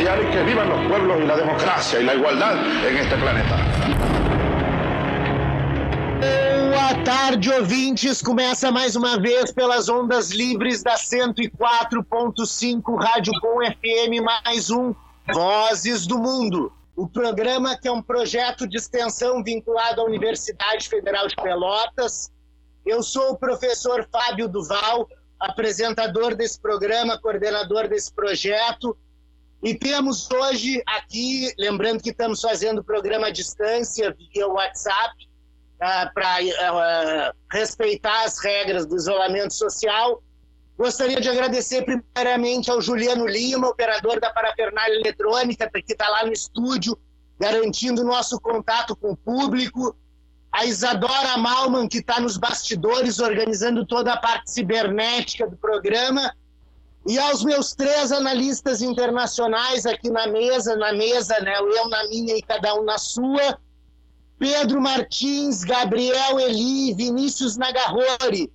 empresarial y que vivan los pueblos y la democracia y la igualdad en este planeta. Boa tarde, ouvintes. Começa mais uma vez pelas ondas livres da 104.5 Rádio Com FM, mais um Vozes do Mundo. O programa que é um projeto de extensão vinculado à Universidade Federal de Pelotas. Eu sou o professor Fábio Duval, apresentador desse programa, coordenador desse projeto. E temos hoje aqui, lembrando que estamos fazendo programa à distância via WhatsApp, uh, para uh, respeitar as regras do isolamento social. Gostaria de agradecer primeiramente ao Juliano Lima, operador da parafernália eletrônica, que está lá no estúdio, garantindo nosso contato com o público. A Isadora Malman, que está nos bastidores, organizando toda a parte cibernética do programa. E aos meus três analistas internacionais aqui na mesa, na mesa, né? Eu na minha e cada um na sua. Pedro Martins, Gabriel Eli, Vinícius Nagarrori.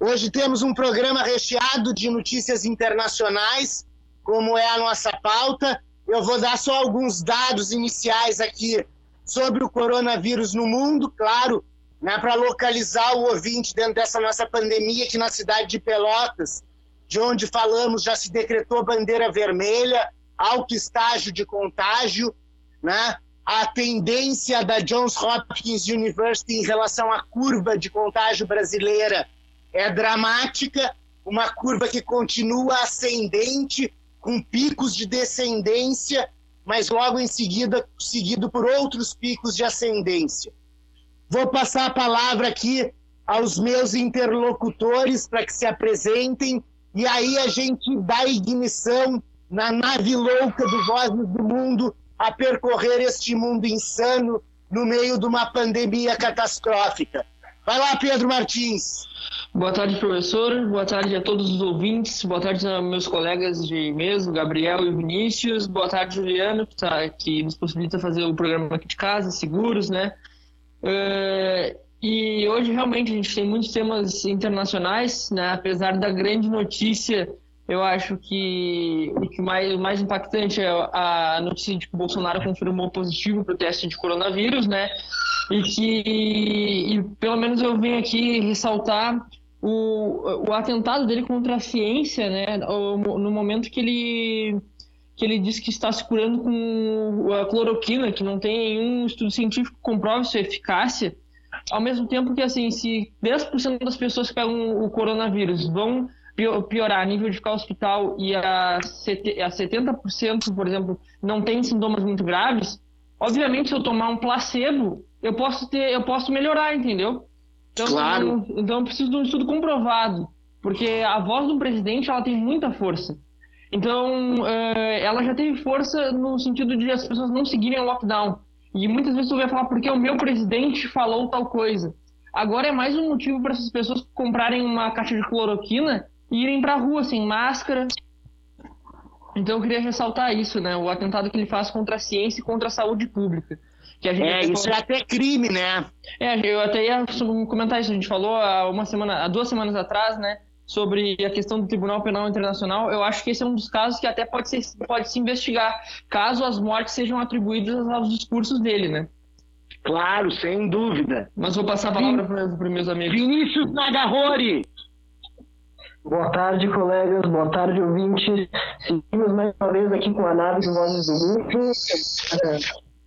Hoje temos um programa recheado de notícias internacionais, como é a nossa pauta. Eu vou dar só alguns dados iniciais aqui sobre o coronavírus no mundo, claro, né, para localizar o ouvinte dentro dessa nossa pandemia aqui na cidade de Pelotas, de onde falamos, já se decretou bandeira vermelha, alto estágio de contágio, né? A tendência da Johns Hopkins University em relação à curva de contágio brasileira é dramática, uma curva que continua ascendente, com picos de descendência, mas logo em seguida seguido por outros picos de ascendência. Vou passar a palavra aqui aos meus interlocutores para que se apresentem e aí a gente dá ignição na nave louca do Vozes do Mundo a percorrer este mundo insano no meio de uma pandemia catastrófica. Vai lá, Pedro Martins. Boa tarde, professor. Boa tarde a todos os ouvintes. Boa tarde a meus colegas de mesa, Gabriel e Vinícius. Boa tarde, Juliano, que, tá, que nos possibilita fazer o programa aqui de casa, seguros, né? Uh, e hoje realmente a gente tem muitos temas internacionais, né? Apesar da grande notícia, eu acho que o que mais, mais impactante é a notícia de que o Bolsonaro confirmou positivo para o teste de coronavírus, né? E que, e pelo menos eu venho aqui ressaltar o, o atentado dele contra a ciência, né, no momento que ele que ele diz que está se curando com a cloroquina, que não tem nenhum estudo científico que comprove sua eficácia, ao mesmo tempo que, assim, se 10% das pessoas que pegam o coronavírus vão piorar a nível de ficar hospital e a 70%, por exemplo, não tem sintomas muito graves, obviamente se eu tomar um placebo, eu posso ter, eu posso melhorar, entendeu? Então, claro. Então, então eu preciso de um estudo comprovado, porque a voz do presidente ela tem muita força. Então, uh, ela já teve força no sentido de as pessoas não seguirem o lockdown. E muitas vezes tu vai falar porque o meu presidente falou tal coisa. Agora é mais um motivo para essas pessoas comprarem uma caixa de cloroquina e irem para a rua sem máscara. Então eu queria ressaltar isso, né? O atentado que ele faz contra a ciência e contra a saúde pública. Que a gente é, isso falou... é até crime, né? É, eu até ia comentar isso. A gente falou há uma semana, há duas semanas atrás, né? Sobre a questão do Tribunal Penal Internacional. Eu acho que esse é um dos casos que até pode, ser, pode se investigar, caso as mortes sejam atribuídas aos discursos dele, né? Claro, sem dúvida. Mas vou passar a palavra para os meus amigos. Vinícius Nagarrori. Boa tarde, colegas. Boa tarde, ouvintes. Seguimos mais uma vez aqui com a nave de Vozes do Mundo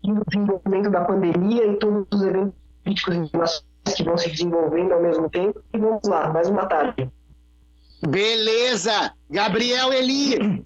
no desenvolvimento da pandemia e todos os eventos políticos internacionais que vão se desenvolvendo ao mesmo tempo. E vamos lá, mais uma tarde. Beleza! Gabriel Eli!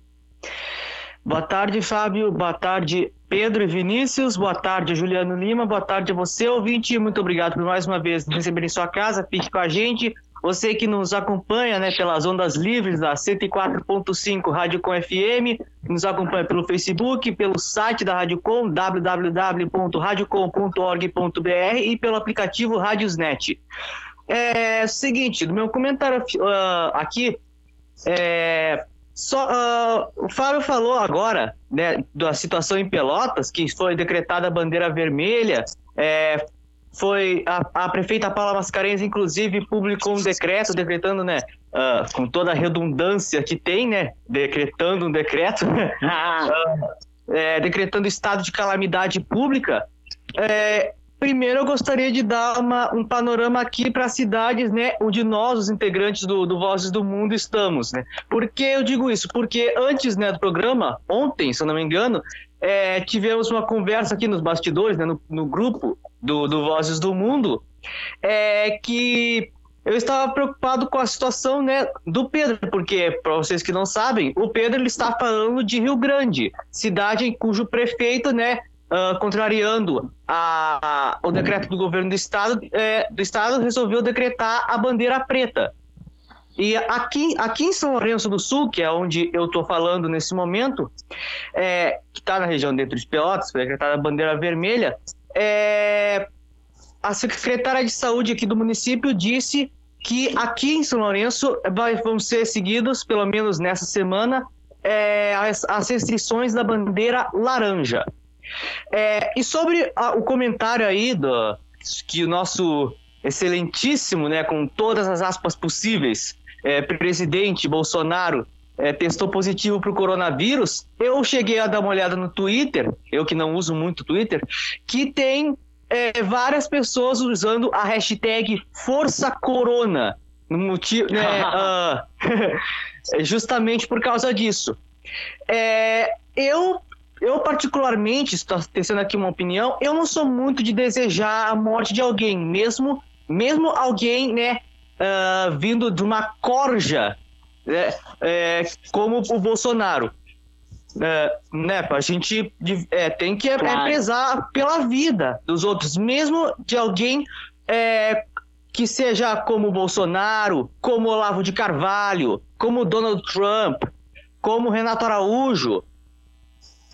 Boa tarde, Fábio. Boa tarde, Pedro e Vinícius. Boa tarde, Juliano Lima. Boa tarde a você, ouvinte. Muito obrigado por mais uma vez nos receber em sua casa. Fique com a gente. Você que nos acompanha né, pelas ondas livres da 104.5 Rádio Com FM, nos acompanha pelo Facebook, pelo site da Rádio Com, www.radiocom.org.br e pelo aplicativo Rádiosnet. É seguinte, no meu comentário uh, aqui, é, só, uh, o Fábio falou agora né, da situação em Pelotas, que foi decretada a bandeira vermelha, é, foi a, a, prefeita Paula Mascarenhas, inclusive, publicou um decreto decretando né, uh, com toda a redundância que tem, né, decretando um decreto, uh, é, decretando estado de calamidade pública, é, Primeiro, eu gostaria de dar uma, um panorama aqui para as cidades, né, onde nós, os integrantes do, do, Vozes do Mundo, estamos, né? Por que eu digo isso? Porque antes, né, do programa, ontem, se eu não me engano, é, tivemos uma conversa aqui nos bastidores, né, no, no grupo do, do, Vozes do Mundo, é, que eu estava preocupado com a situação, né, do Pedro, porque, para vocês que não sabem, o Pedro ele está falando de Rio Grande, cidade cujo prefeito, né, uh, contrariando a, a, o decreto do governo do estado, é, do estado resolveu decretar a bandeira preta. E aqui, aqui em São Lourenço do Sul, que é onde eu estou falando nesse momento, é, que está na região dentro de Pelotas, foi decretada a bandeira vermelha, é, a secretária de saúde aqui do município disse que aqui em São Lourenço vai, vão ser seguidos, pelo menos nessa semana, é, as, as restrições da bandeira laranja. É, e sobre a, o comentário aí do, que o nosso excelentíssimo, né, com todas as aspas possíveis, é, presidente Bolsonaro é, testou positivo para o coronavírus, eu cheguei a dar uma olhada no Twitter, eu que não uso muito Twitter, que tem é, várias pessoas usando a hashtag Força Corona, no motivo, né, uh, justamente por causa disso. É, eu eu, particularmente, estou tecendo aqui uma opinião, eu não sou muito de desejar a morte de alguém, mesmo, mesmo alguém, né, uh, vindo de uma corja, né, é, como o Bolsonaro. É, né, a gente é, tem que claro. prezar pela vida dos outros, mesmo de alguém é, que seja como Bolsonaro, como Olavo de Carvalho, como Donald Trump, como Renato Araújo,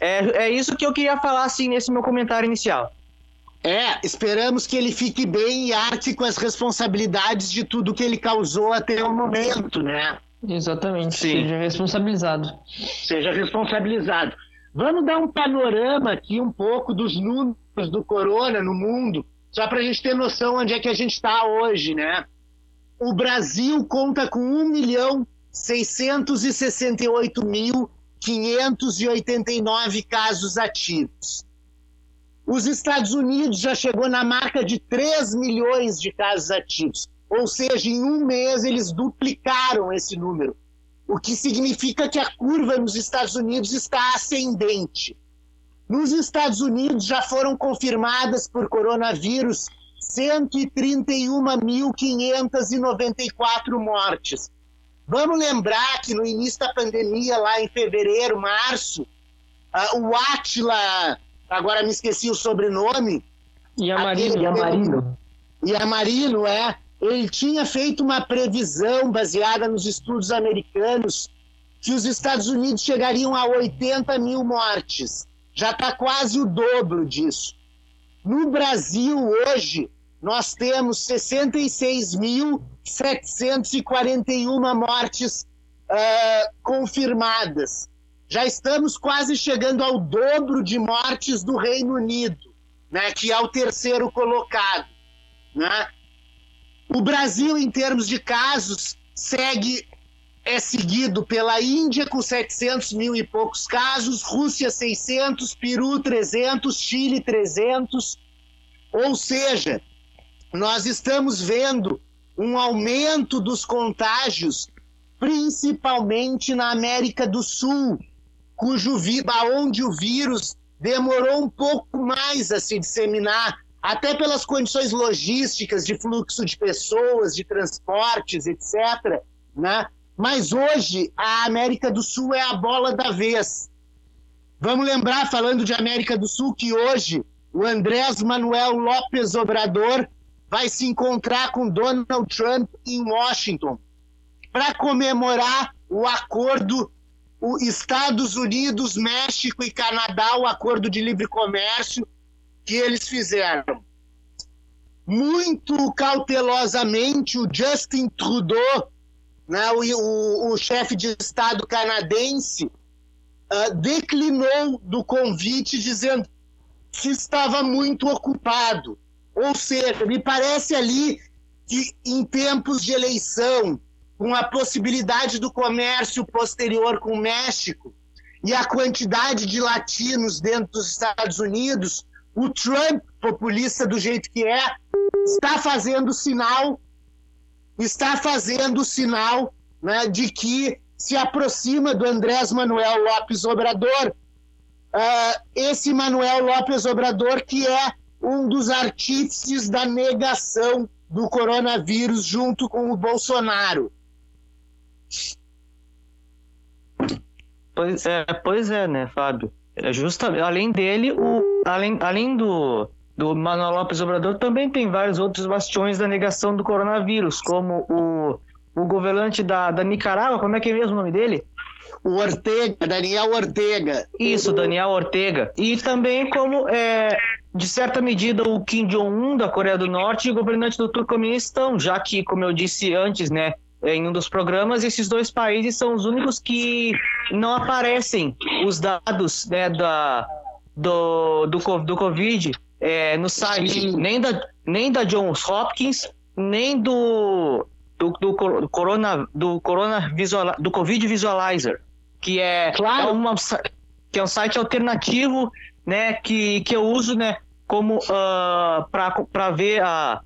é, é isso que eu queria falar, assim, nesse meu comentário inicial. É, esperamos que ele fique bem e arque com as responsabilidades de tudo que ele causou até o momento, né? Exatamente, Sim. seja responsabilizado. Seja responsabilizado. Vamos dar um panorama aqui um pouco dos números do corona no mundo, só para a gente ter noção onde é que a gente está hoje, né? O Brasil conta com 1 milhão 668 mil 589 casos ativos. Os Estados Unidos já chegou na marca de 3 milhões de casos ativos, ou seja, em um mês eles duplicaram esse número, o que significa que a curva nos Estados Unidos está ascendente. Nos Estados Unidos já foram confirmadas por coronavírus 131.594 mortes, Vamos lembrar que no início da pandemia, lá em fevereiro, março, uh, o Atila, agora me esqueci o sobrenome. Yamarino. Yamarino. Yamarino, é. Ele tinha feito uma previsão baseada nos estudos americanos que os Estados Unidos chegariam a 80 mil mortes. Já está quase o dobro disso. No Brasil, hoje, nós temos 66.741 mortes uh, confirmadas. Já estamos quase chegando ao dobro de mortes do Reino Unido, né, que é o terceiro colocado. Né? O Brasil, em termos de casos, segue é seguido pela Índia com 700 mil e poucos casos, Rússia 600, Peru 300, Chile 300. Ou seja, nós estamos vendo um aumento dos contágios, principalmente na América do Sul, cujo onde o vírus demorou um pouco mais a se disseminar, até pelas condições logísticas de fluxo de pessoas, de transportes, etc. Né? Mas hoje a América do Sul é a bola da vez. Vamos lembrar, falando de América do Sul, que hoje o Andrés Manuel Lopes Obrador vai se encontrar com Donald Trump em Washington para comemorar o acordo o Estados Unidos, México e Canadá, o acordo de livre comércio que eles fizeram. Muito cautelosamente, o Justin Trudeau, né, o, o, o chefe de Estado canadense, uh, declinou do convite, dizendo que estava muito ocupado ou seja, me parece ali que em tempos de eleição, com a possibilidade do comércio posterior com o México e a quantidade de latinos dentro dos Estados Unidos, o Trump, populista do jeito que é, está fazendo sinal, está fazendo sinal né, de que se aproxima do Andrés Manuel Lopes Obrador. Uh, esse Manuel Lopes Obrador que é um dos artífices da negação do coronavírus junto com o Bolsonaro. Pois é, pois é, né, Fábio? É justamente, além dele, o, além, além do, do Manuel Lopes Obrador, também tem vários outros bastiões da negação do coronavírus, como o, o governante da, da Nicarágua, como é que é mesmo o nome dele? O Ortega, Daniel Ortega. Isso, Daniel Ortega. E também como, é, de certa medida, o Kim Jong-un da Coreia do Norte e o governante do Turcomenistão, já que, como eu disse antes, né, em um dos programas, esses dois países são os únicos que não aparecem os dados né, da, do, do, do Covid é, no site, nem da, nem da Johns Hopkins, nem do, do, do, Corona, do, corona visual, do Covid Visualizer, que é, claro. é, uma, que é um site alternativo né, que, que eu uso né, como uh, ah, para ver a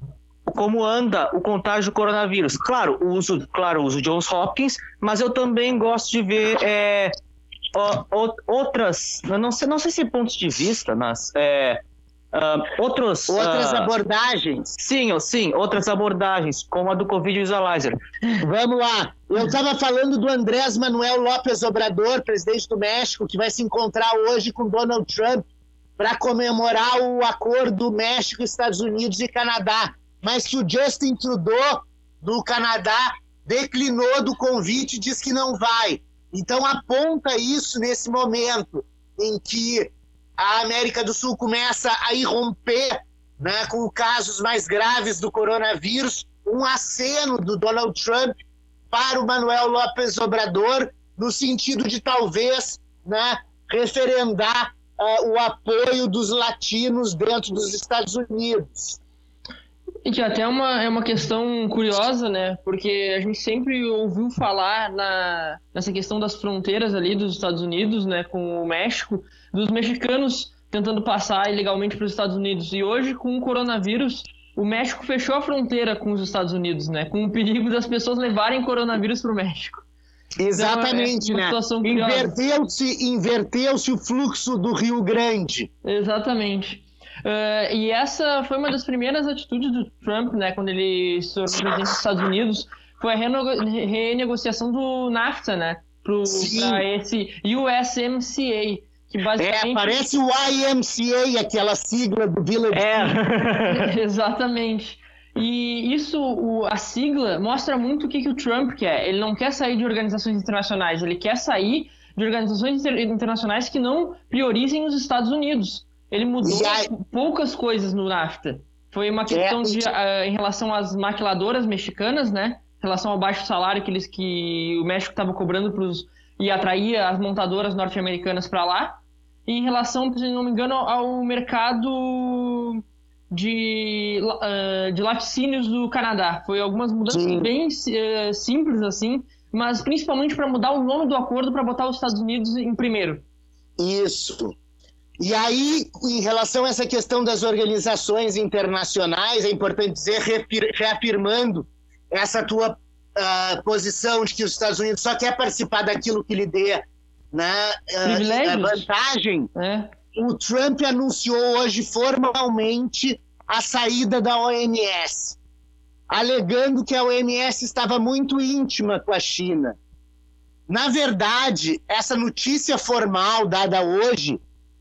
como anda o contágio do coronavírus. Claro, uso, claro, uso Johns Hopkins, mas eu também gosto de ver é, outras, não sei, não sei se pontos de vista, mas é, uh, outros, outras uh, abordagens. Sim, sim, outras abordagens, como a do Covid Visualizer. Vamos lá. Eu estava falando do Andrés Manuel López Obrador, presidente do México, que vai se encontrar hoje com Donald Trump para comemorar o acordo México, Estados Unidos e Canadá mas que o Justin Trudeau, do Canadá, declinou do convite e diz que não vai. Então, aponta isso nesse momento em que a América do Sul começa a irromper né, com casos mais graves do coronavírus, um aceno do Donald Trump para o Manuel López Obrador, no sentido de talvez né, referendar uh, o apoio dos latinos dentro dos Estados Unidos. Que até é uma, é uma questão curiosa, né? Porque a gente sempre ouviu falar na, nessa questão das fronteiras ali dos Estados Unidos, né, com o México, dos mexicanos tentando passar ilegalmente para os Estados Unidos. E hoje, com o coronavírus, o México fechou a fronteira com os Estados Unidos, né? Com o perigo das pessoas levarem coronavírus para o México. Exatamente, é né? Inverteu-se inverteu o fluxo do Rio Grande. Exatamente. Uh, e essa foi uma das primeiras atitudes do Trump, né, quando ele se tornou presidente dos Estados Unidos, foi a renegociação do NAFTA, né, para esse USMCA, que basicamente... É, parece o IMCA, aquela sigla do Village. É, exatamente. E isso, o, a sigla, mostra muito o que, que o Trump quer. Ele não quer sair de organizações internacionais, ele quer sair de organizações inter, internacionais que não priorizem os Estados Unidos. Ele mudou poucas coisas no NAFTA. Foi uma questão é, de, uh, em relação às maquiladoras mexicanas, né? Em relação ao baixo salário que, eles, que o México estava cobrando pros, e atraía as montadoras norte-americanas para lá. E em relação, se não me engano, ao mercado de, uh, de laticínios do Canadá. Foi algumas mudanças Sim. bem uh, simples, assim, mas principalmente para mudar o nome do acordo para botar os Estados Unidos em primeiro. Isso. E aí, em relação a essa questão das organizações internacionais, é importante dizer, reafirmando essa tua uh, posição de que os Estados Unidos só quer participar daquilo que lhe dê né, uh, vantagem, é. O Trump anunciou hoje formalmente a saída da OMS, alegando que a OMS estava muito íntima com a China. Na verdade, essa notícia formal dada hoje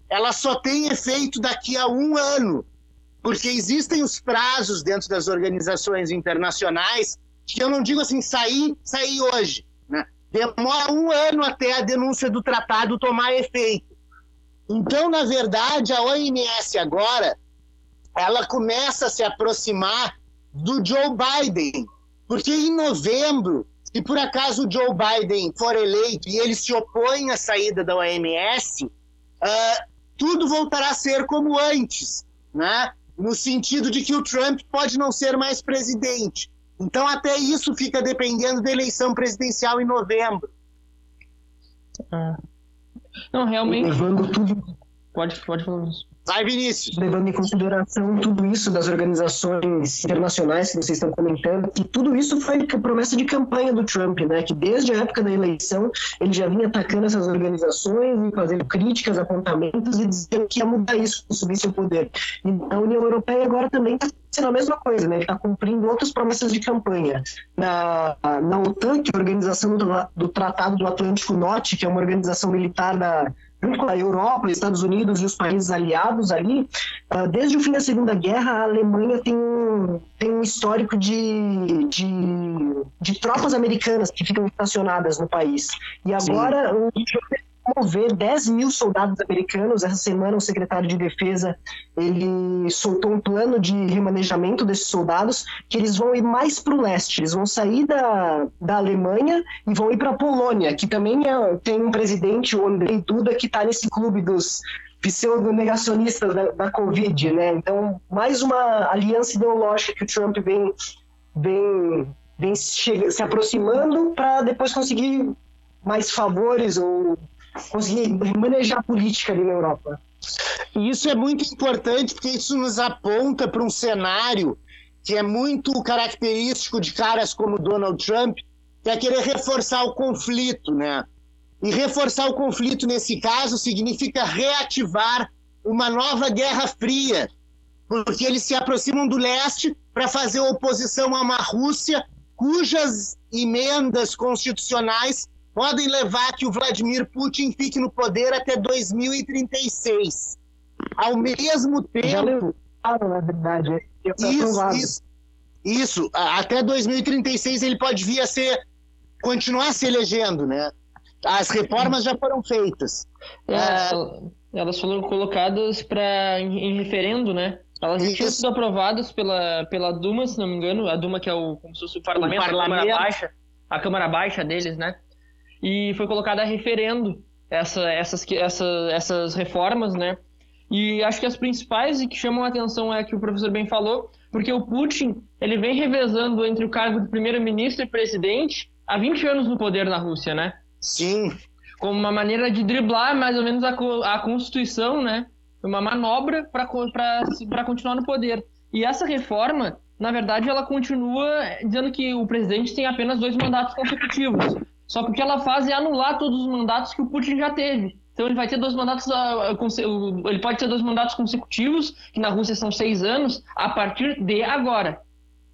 ela só tem efeito daqui a um ano, porque existem os prazos dentro das organizações internacionais que eu não digo assim, sair, sair hoje. Né? Demora um ano até a denúncia do tratado tomar efeito. Então, na verdade, a OMS agora ela começa a se aproximar do Joe Biden, porque em novembro, se por acaso o Joe Biden for eleito e ele se opõe à saída da OMS, uh, tudo voltará a ser como antes, né? no sentido de que o Trump pode não ser mais presidente. Então, até isso fica dependendo da eleição presidencial em novembro. Ah. Não, realmente. Levando tudo. Pode, pode falar isso. Vai, Vinícius. Levando em consideração tudo isso das organizações internacionais que vocês estão comentando, que tudo isso foi promessa de campanha do Trump, né? Que desde a época da eleição ele já vinha atacando essas organizações e fazendo críticas, apontamentos e dizendo que ia mudar isso, subir seu poder. E a União Europeia agora também está sendo a mesma coisa, né? Ele está cumprindo outras promessas de campanha. Na, na OTAN, que é a organização do, do Tratado do Atlântico Norte, que é uma organização militar da junto com a Europa, Estados Unidos e os países aliados ali, ah, desde o fim da Segunda Guerra, a Alemanha tem um, tem um histórico de, de, de tropas americanas que ficam estacionadas no país. E agora Sim. o promover 10 mil soldados americanos. Essa semana, o secretário de Defesa ele soltou um plano de remanejamento desses soldados, que eles vão ir mais para o leste. Eles vão sair da, da Alemanha e vão ir para a Polônia, que também é, tem um presidente, o Andrei Duda, que está nesse clube dos pseudo-negacionistas da, da Covid, né? Então, mais uma aliança ideológica que o Trump vem, vem, vem se aproximando para depois conseguir mais favores ou conseguir manejar política ali na Europa. E isso é muito importante porque isso nos aponta para um cenário que é muito característico de caras como Donald Trump, que é querer reforçar o conflito, né? E reforçar o conflito nesse caso significa reativar uma nova Guerra Fria, porque eles se aproximam do leste para fazer oposição a uma Rússia cujas emendas constitucionais podem levar que o Vladimir Putin fique no poder até 2036. Ao mesmo tempo. Levaram, na verdade. Isso, isso, isso, até 2036 ele pode vir a ser. continuar se elegendo, né? As reformas já foram feitas. É, é... Elas foram colocadas para em, em referendo, né? Elas já tinham sido aprovadas pela, pela Duma, se não me engano, a Duma que é o, como se fosse o parlamento, o parlamento. a Câmara Baixa, a Câmara Baixa deles, né? E foi colocada a referendo essa, essas, essa, essas reformas, né? E acho que as principais e que chamam a atenção é que o professor bem falou, porque o Putin ele vem revezando entre o cargo de primeiro-ministro e presidente há 20 anos no poder na Rússia, né? Sim. Como uma maneira de driblar mais ou menos a, a Constituição, né? Uma manobra para continuar no poder. E essa reforma, na verdade, ela continua dizendo que o presidente tem apenas dois mandatos consecutivos. Só que o que ela faz é anular todos os mandatos que o Putin já teve. Então ele vai ter dois mandatos, ah, ele pode ter dois mandatos consecutivos, que na Rússia são seis anos, a partir de agora.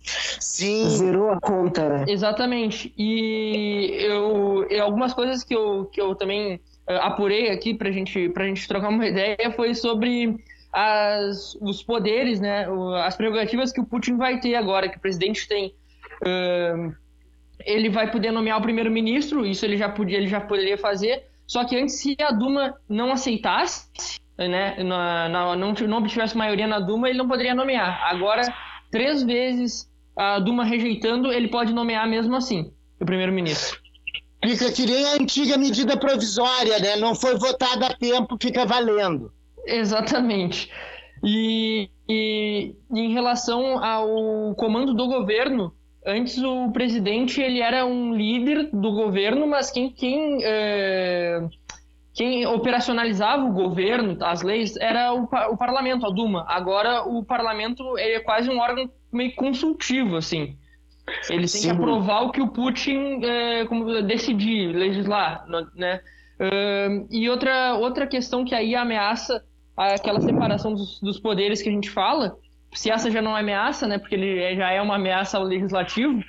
Sim. Zerou a conta, né? Exatamente. E eu, algumas coisas que eu, que eu também uh, apurei aqui pra gente, pra gente trocar uma ideia foi sobre as, os poderes, né? As prerrogativas que o Putin vai ter agora, que o presidente tem. Uh, ele vai poder nomear o primeiro-ministro, isso ele já podia, ele já poderia fazer. Só que antes, se a Duma não aceitasse, né, na, na, não, não obtivesse maioria na Duma, ele não poderia nomear. Agora, três vezes a Duma rejeitando, ele pode nomear mesmo assim o primeiro-ministro. Fica que nem a antiga medida provisória, né? Não foi votada a tempo, fica valendo. Exatamente. E, e em relação ao comando do governo, antes o presidente ele era um líder do governo, mas quem quem, é, quem operacionalizava o governo, as leis, era o, o, parlamento, a Duma. Agora o parlamento é quase um órgão meio consultivo, assim. Ele tem que aprovar o que o Putin é, como, decidir, legislar, né? Uh, e outra, outra questão que aí ameaça aquela separação dos, dos poderes que a gente fala se essa já não é ameaça, né, porque ele já é uma ameaça ao legislativo,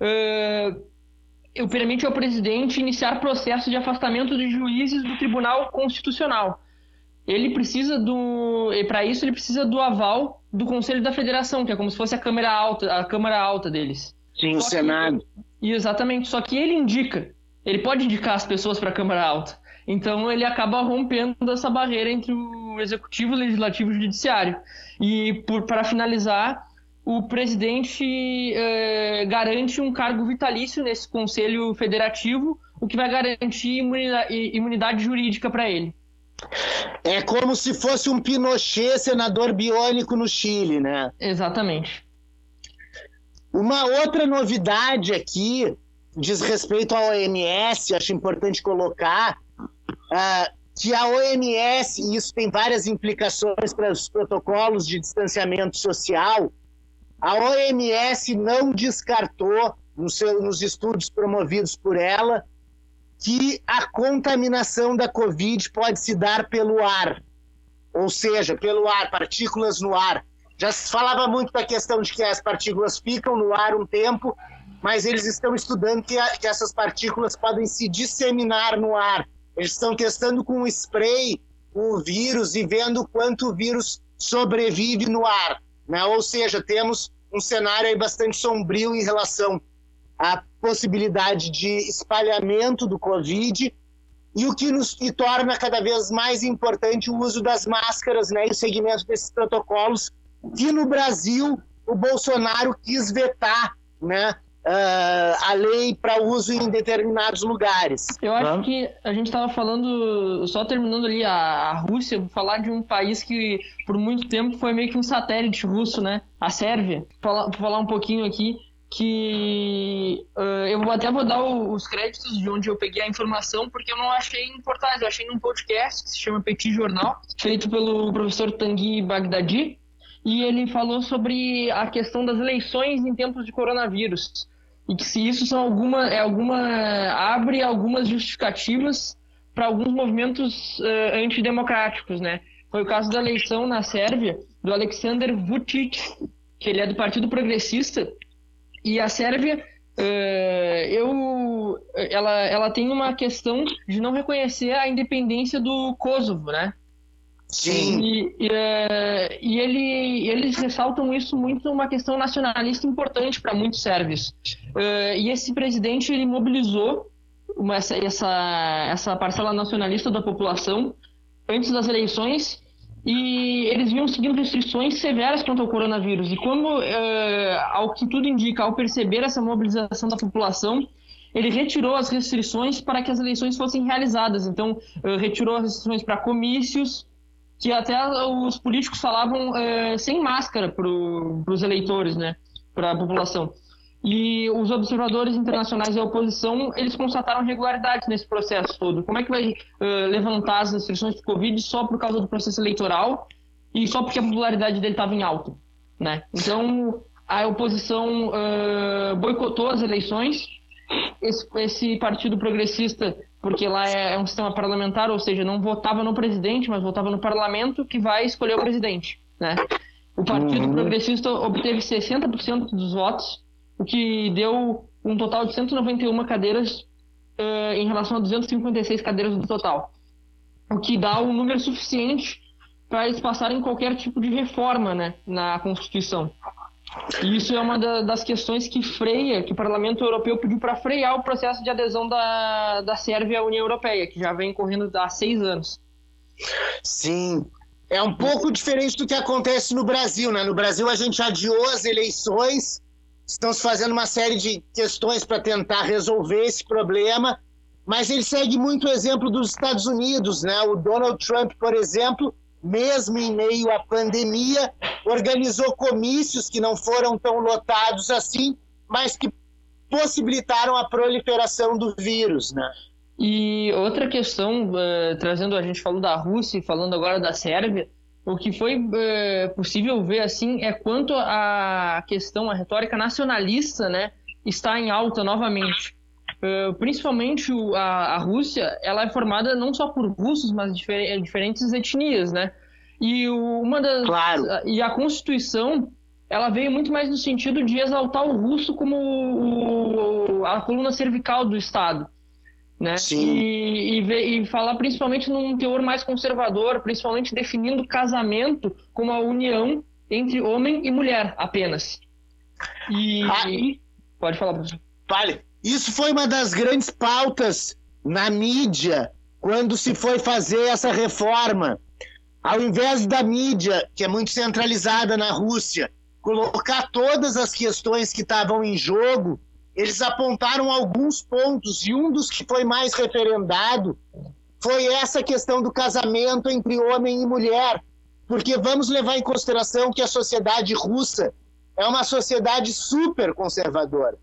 uh, permite ao presidente iniciar processo de afastamento de juízes do Tribunal Constitucional. Ele precisa do, e para isso ele precisa do aval do Conselho da Federação, que é como se fosse a Câmara Alta, a Câmara Alta deles. Sim, o Senado. Que, exatamente, só que ele indica, ele pode indicar as pessoas para a Câmara Alta. Então ele acaba rompendo essa barreira entre o executivo, legislativo e judiciário. E para finalizar, o presidente eh, garante um cargo vitalício nesse conselho federativo, o que vai garantir imunidade, imunidade jurídica para ele. É como se fosse um Pinochet senador biônico no Chile, né? Exatamente. Uma outra novidade aqui diz respeito à OMS, acho importante colocar, uh, que a OMS, e isso tem várias implicações para os protocolos de distanciamento social, a OMS não descartou, no seu, nos estudos promovidos por ela, que a contaminação da Covid pode se dar pelo ar, ou seja, pelo ar, partículas no ar. Já se falava muito da questão de que as partículas ficam no ar um tempo, mas eles estão estudando que, a, que essas partículas podem se disseminar no ar. Eles estão testando com spray o vírus e vendo quanto o vírus sobrevive no ar. Né? Ou seja, temos um cenário aí bastante sombrio em relação à possibilidade de espalhamento do Covid e o que nos torna cada vez mais importante o uso das máscaras né, e o segmento desses protocolos, que no Brasil o Bolsonaro quis vetar né, uh, a lei para uso em determinados lugares. Eu acho que a gente estava falando, só terminando ali a, a Rússia, vou falar de um país que por muito tempo foi meio que um satélite russo, né? A Sérvia. Vou falar, falar um pouquinho aqui que uh, eu até vou dar o, os créditos de onde eu peguei a informação, porque eu não achei em portais, eu achei num podcast que se chama Petit Jornal, feito pelo professor Tanguy Bagdadi, e ele falou sobre a questão das eleições em tempos de coronavírus e que se isso são alguma é alguma abre algumas justificativas para alguns movimentos uh, antidemocráticos, né? Foi o caso da eleição na Sérvia do Alexander Vučić, que ele é do Partido Progressista, e a Sérvia uh, eu ela ela tem uma questão de não reconhecer a independência do Kosovo, né? Sim. E, e, é, e ele, eles ressaltam isso muito uma questão nacionalista importante para muitos sérvios. Uh, e esse presidente ele mobilizou uma, essa, essa, essa parcela nacionalista da população antes das eleições e eles vinham seguindo restrições severas quanto ao coronavírus. E como, uh, ao que tudo indica, ao perceber essa mobilização da população, ele retirou as restrições para que as eleições fossem realizadas. Então, uh, retirou as restrições para comícios, que até os políticos falavam é, sem máscara para os eleitores, né, para a população. E os observadores internacionais e a oposição, eles constataram irregularidades nesse processo todo. Como é que vai uh, levantar as restrições de Covid só por causa do processo eleitoral e só porque a popularidade dele estava em alto, né? Então, a oposição uh, boicotou as eleições. Esse, esse partido progressista porque lá é, é, um sistema parlamentar, ou seja, não votava no presidente, mas votava no parlamento que vai escolher o presidente, né? O Partido uhum. Progressista obteve 60% dos votos, o que deu um total de 191 cadeiras uh, em relação a 256 cadeiras do total, o que dá um número suficiente para eles passarem qualquer tipo de reforma né, na Constituição. Isso é uma da, das questões que freia, que o Parlamento Europeu pediu para frear o processo de adesão da, da Sérvia à União Europeia, que já vem correndo há seis anos. Sim. É um pouco diferente do que acontece no Brasil, né? No Brasil a gente adiou as eleições, estamos fazendo uma série de questões para tentar resolver esse problema, mas ele segue muito o exemplo dos Estados Unidos, né? O Donald Trump, por exemplo, mesmo em meio à pandemia, organizou comícios que não foram tão lotados assim, mas que possibilitaram a proliferação do vírus, né? E outra questão, uh, trazendo a gente falou da Rússia e falando agora da Sérvia, o que foi uh, possível ver assim é quanto a questão, a retórica nacionalista, né, está em alta novamente. Uh, principalmente a, a, Rússia, ela é formada não só por russos, mas difer diferentes etnias, né? E uma das claro. e a Constituição ela veio muito mais no sentido de exaltar o russo como o, a coluna cervical do Estado, né? Sim. E, e, e falar principalmente num teor mais conservador, principalmente definindo casamento como a união entre homem e mulher apenas. E ah, pode falar, professor. Vale. Isso foi uma das grandes pautas na mídia quando se foi fazer essa reforma. Ao invés da mídia, que é muito centralizada na Rússia, colocar todas as questões que estavam em jogo, eles apontaram alguns pontos, e um dos que foi mais referendado foi essa questão do casamento entre homem e mulher. Porque vamos levar em consideração que a sociedade russa é uma sociedade super conservadora,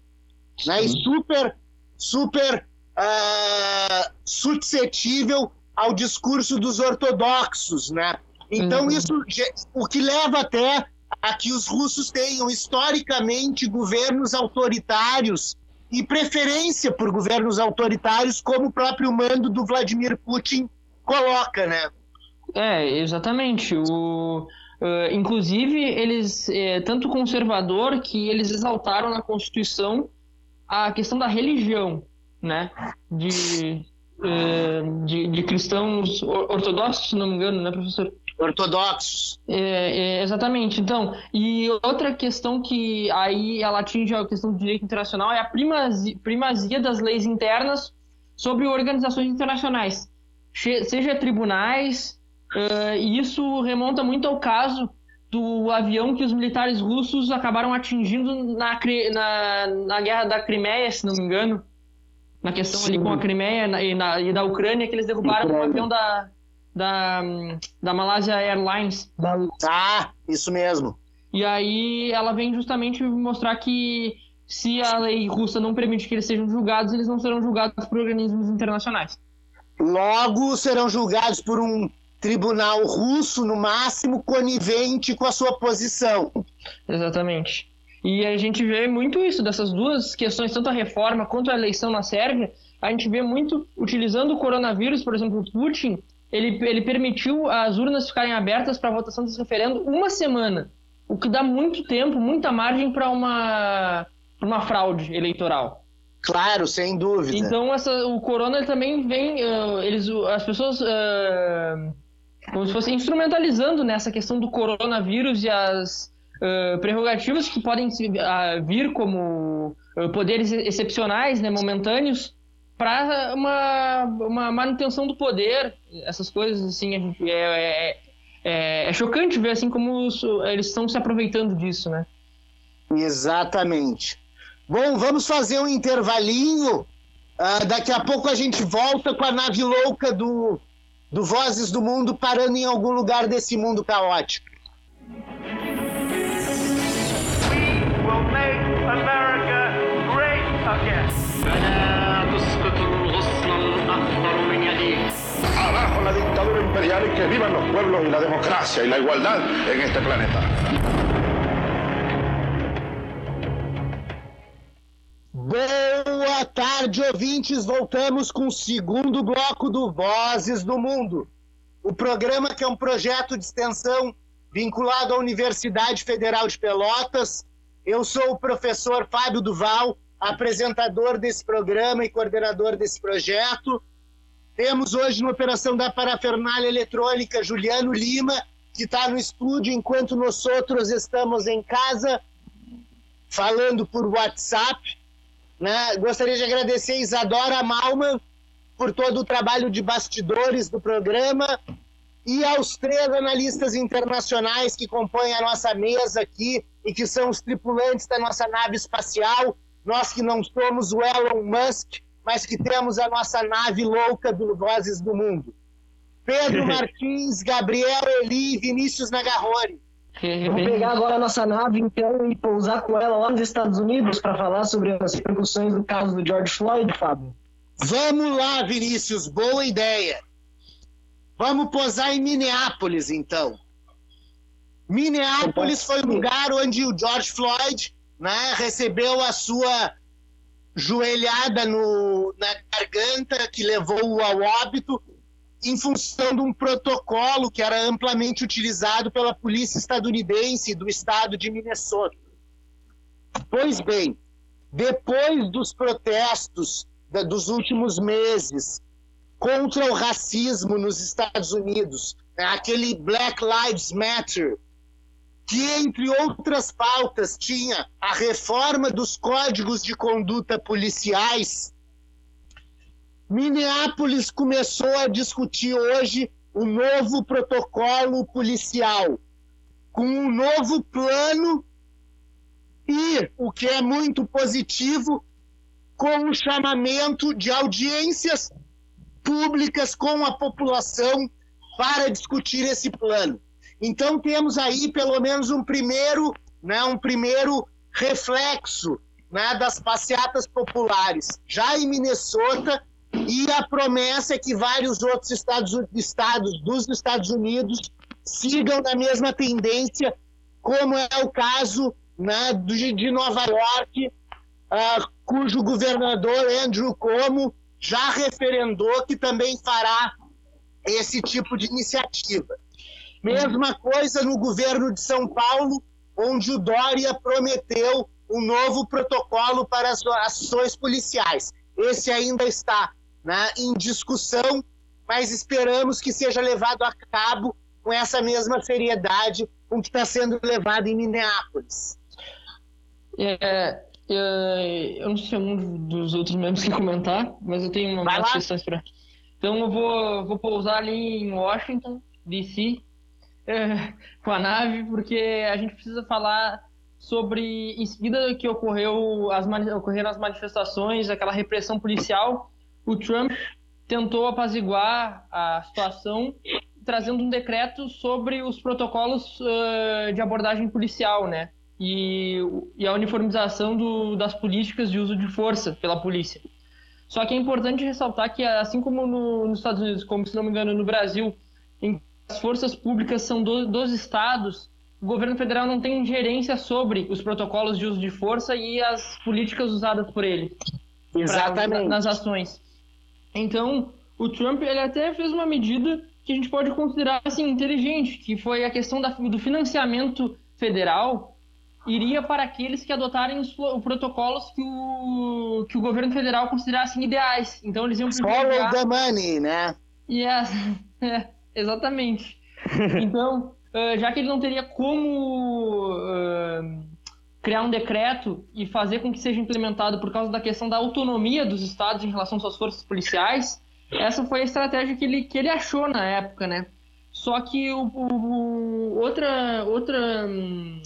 né? E super, super uh, suscetível ao discurso dos ortodoxos, né? Então, uhum. isso o que leva até a que os russos tenham historicamente governos autoritários e preferência por governos autoritários, como o próprio mando do Vladimir Putin coloca, né? É, exatamente. O, uh, inclusive, eles, é, tanto conservador, que eles exaltaram na Constituição a questão da religião, né? De, uh, de, de cristãos ortodoxos, se não me engano, né, professor? ortodoxos. É, é, exatamente. Então, e outra questão que aí ela atinge a questão do direito internacional é a primazia, primazia das leis internas sobre organizações internacionais, seja tribunais. Uh, e isso remonta muito ao caso do avião que os militares russos acabaram atingindo na, na, na guerra da Crimeia, se não me engano. Na questão Sim. ali com a Crimeia e, na, e da Ucrânia, que eles derrubaram um avião da, da, da Malaysia Airlines. Ah, isso mesmo. E aí ela vem justamente mostrar que se a lei russa não permite que eles sejam julgados, eles não serão julgados por organismos internacionais. Logo, serão julgados por um tribunal russo, no máximo, conivente com a sua posição. Exatamente. E a gente vê muito isso, dessas duas questões, tanto a reforma quanto a eleição na Sérvia, a gente vê muito utilizando o coronavírus, por exemplo, o Putin, ele, ele permitiu as urnas ficarem abertas para a votação desse referendo uma semana, o que dá muito tempo, muita margem para uma, uma fraude eleitoral. Claro, sem dúvida. Então essa, o corona também vem, uh, eles, as pessoas uh, como se fosse instrumentalizando nessa questão do coronavírus e as uh, prerrogativas que podem vir como poderes excepcionais, né, momentâneos, para uma, uma manutenção do poder, essas coisas assim, gente, é, é, é, é chocante ver assim como os, eles estão se aproveitando disso, né? Exatamente. Bom, vamos fazer um intervalinho. Uh, daqui a pouco a gente volta com a nave louca do, do Vozes do Mundo parando em algum lugar desse mundo caótico. Abajo la dictadura imperial y que vivan los pueblos y la democracia y la igualdad en este planeta. Boa tarde, ouvintes. Voltamos com o segundo bloco do Vozes do Mundo. O programa que é um projeto de extensão vinculado à Universidade Federal de Pelotas. Eu sou o professor Fábio Duval, apresentador desse programa e coordenador desse projeto. Temos hoje na operação da parafernália eletrônica Juliano Lima, que está no estúdio enquanto nós outros estamos em casa, falando por WhatsApp. Né? Gostaria de agradecer a Isadora Malman por todo o trabalho de bastidores do programa e aos três analistas internacionais que compõem a nossa mesa aqui e que são os tripulantes da nossa nave espacial. Nós que não somos o Elon Musk, mas que temos a nossa nave louca do Vozes do Mundo. Pedro Martins, Gabriel Eli e Vinícius Nagarrori. Vamos pegar agora a nossa nave, então, e pousar com ela lá nos Estados Unidos para falar sobre as repercussões do caso do George Floyd, Fábio. Vamos lá, Vinícius, boa ideia. Vamos pousar em Minneapolis, então. Minneapolis foi o lugar onde o George Floyd né, recebeu a sua joelhada no, na garganta que levou-o ao óbito em função de um protocolo que era amplamente utilizado pela polícia estadunidense do estado de Minnesota. Pois bem, depois dos protestos da, dos últimos meses contra o racismo nos Estados Unidos, né, aquele Black Lives Matter, que, entre outras pautas, tinha a reforma dos códigos de conduta policiais, Minneapolis começou a discutir hoje o novo protocolo policial, com um novo plano e, o que é muito positivo, com o chamamento de audiências públicas com a população para discutir esse plano. Então, temos aí pelo menos um primeiro né, um primeiro reflexo né, das passeatas populares já em Minnesota e a promessa é que vários outros estados, estados dos Estados Unidos sigam na mesma tendência, como é o caso né, de Nova York, uh, cujo governador Andrew Cuomo já referendou que também fará esse tipo de iniciativa. Mesma coisa no governo de São Paulo, onde o Dória prometeu um novo protocolo para as ações policiais. Esse ainda está né, em discussão, mas esperamos que seja levado a cabo com essa mesma seriedade com que está sendo levado em Minneapolis. É, é, eu não sei se algum dos outros membros quer comentar, mas eu tenho umas questões para. Então eu vou, vou pousar ali em Washington, D.C., é, com a nave, porque a gente precisa falar sobre, em seguida que ocorreu as, ocorreram as manifestações, aquela repressão policial, o Trump tentou apaziguar a situação trazendo um decreto sobre os protocolos uh, de abordagem policial, né? E, e a uniformização do, das políticas de uso de força pela polícia. Só que é importante ressaltar que, assim como no, nos Estados Unidos, como se não me engano no Brasil, em as forças públicas são do, dos estados, o governo federal não tem ingerência sobre os protocolos de uso de força e as políticas usadas por ele. Exatamente. Pra, nas ações. Então, o Trump ele até fez uma medida que a gente pode considerar assim inteligente, que foi a questão da, do financiamento federal iria para aqueles que adotarem os, os protocolos que o, que o governo federal considerasse ideais. Então eles iam Follow the money, né? Yes. É, exatamente. Então, uh, já que ele não teria como uh, criar um decreto e fazer com que seja implementado por causa da questão da autonomia dos estados em relação às suas forças policiais, essa foi a estratégia que ele, que ele achou na época, né? Só que o, o outra outra hum,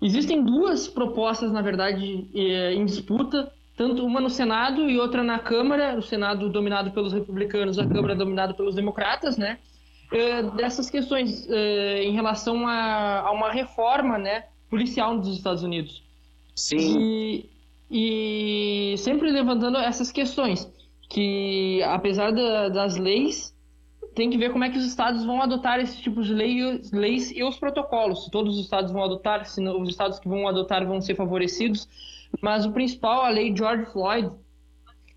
existem duas propostas na verdade eh, em disputa, tanto uma no Senado e outra na Câmara, o Senado dominado pelos republicanos, a Câmara dominada pelos democratas, né? Eh, dessas questões eh, em relação a, a uma reforma, né, policial dos Estados Unidos. Sim. E, e sempre levantando essas questões que apesar da, das leis, tem que ver como é que os estados vão adotar esses tipos de lei, leis e os protocolos. Se todos os estados vão adotar, se os estados que vão adotar vão ser favorecidos. Mas o principal, a lei George Floyd,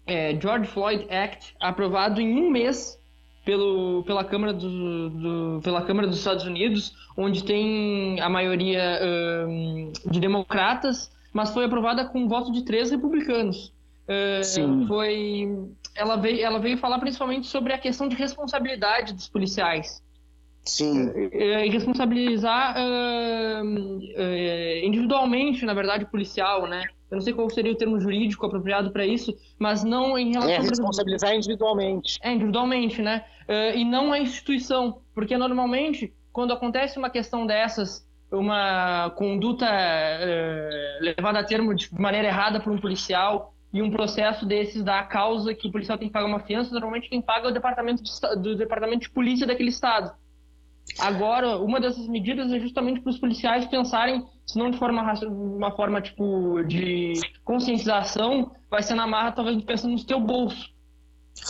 é, George Floyd Act, aprovado em um mês pelo, pela, Câmara do, do, pela Câmara dos Estados Unidos, onde tem a maioria um, de democratas, mas foi aprovada com voto de três republicanos. Uh, foi ela veio, ela veio falar principalmente sobre a questão de responsabilidade dos policiais. Sim. E responsabilizar uh, individualmente, na verdade, o policial, né? Eu não sei qual seria o termo jurídico apropriado para isso, mas não em relação... É, responsabilizar individualmente. É, individualmente, né? Uh, e não a instituição, porque normalmente, quando acontece uma questão dessas, uma conduta levada a termo de maneira errada por um policial, e um processo desses da causa que o policial tem que pagar uma fiança, normalmente quem paga é o departamento de, do departamento de polícia daquele estado. Agora, uma dessas medidas é justamente para os policiais pensarem, se não de forma uma forma tipo de conscientização, vai ser na marra talvez pensando no teu bolso.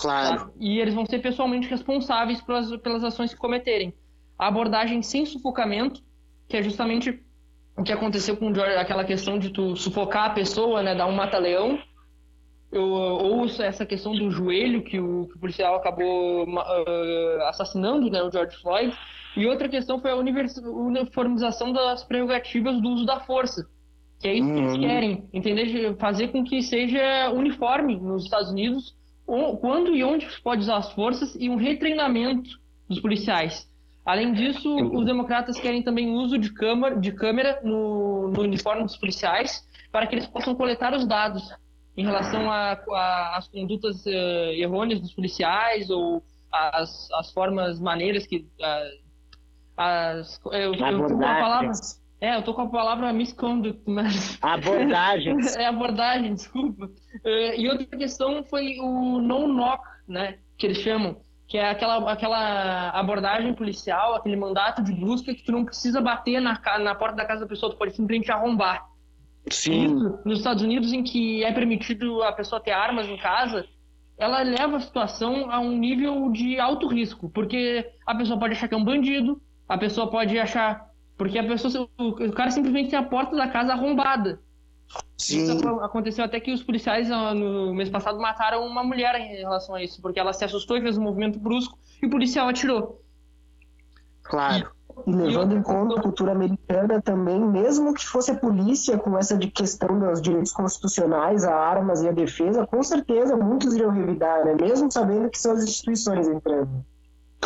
Claro. Tá? E eles vão ser pessoalmente responsáveis pelas, pelas ações que cometerem. A abordagem sem sufocamento, que é justamente o que aconteceu com aquela questão de tu sufocar a pessoa, né, dar um mata-leão, ouço essa questão do joelho que o, que o policial acabou uh, assassinando, né, o George Floyd. E outra questão foi a uniformização das prerrogativas do uso da força. Que é isso que eles uhum. querem, entender? Fazer com que seja uniforme nos Estados Unidos quando e onde se pode usar as forças e um retreinamento dos policiais. Além disso, os democratas querem também o uso de câmera, de câmera no, no uniforme dos policiais para que eles possam coletar os dados em relação às condutas uh, errôneas dos policiais ou as, as formas, maneiras que. Uh, as, eu, eu tô com a palavra. É, eu tô com a palavra misconduct, mas. Abordagem. é abordagem, desculpa. Uh, e outra questão foi o no-knock, né? Que eles chamam. que é aquela, aquela abordagem policial, aquele mandato de busca que tu não precisa bater na, na porta da casa da pessoa, tu pode simplesmente arrombar. Sim. Isso, nos Estados Unidos, em que é permitido a pessoa ter armas em casa, ela leva a situação a um nível de alto risco, porque a pessoa pode achar que é um bandido, a pessoa pode achar. Porque a pessoa, o cara simplesmente tem a porta da casa arrombada. Sim. Isso aconteceu até que os policiais ah, no mês passado mataram uma mulher em relação a isso, porque ela se assustou e fez um movimento brusco e o policial atirou. Claro. E levando em conta a cultura americana também, mesmo que fosse a polícia com essa de questão dos direitos constitucionais, a armas e a defesa, com certeza muitos iriam revidar, né? mesmo sabendo que são as instituições entrando.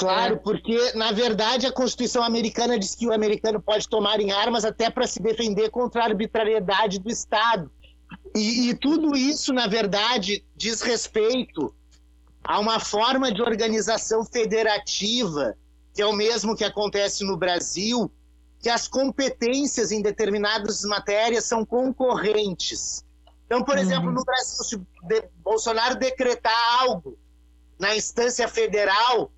Claro, porque na verdade a Constituição americana diz que o americano pode tomar em armas até para se defender contra a arbitrariedade do Estado. E, e, tudo isso, na verdade, diz respeito a uma forma de organização federativa, que é o mesmo que acontece no Brasil, que as competências em determinadas matérias são concorrentes. Então, por uhum. exemplo, no Brasil, se Bolsonaro decretar algo na instância federal,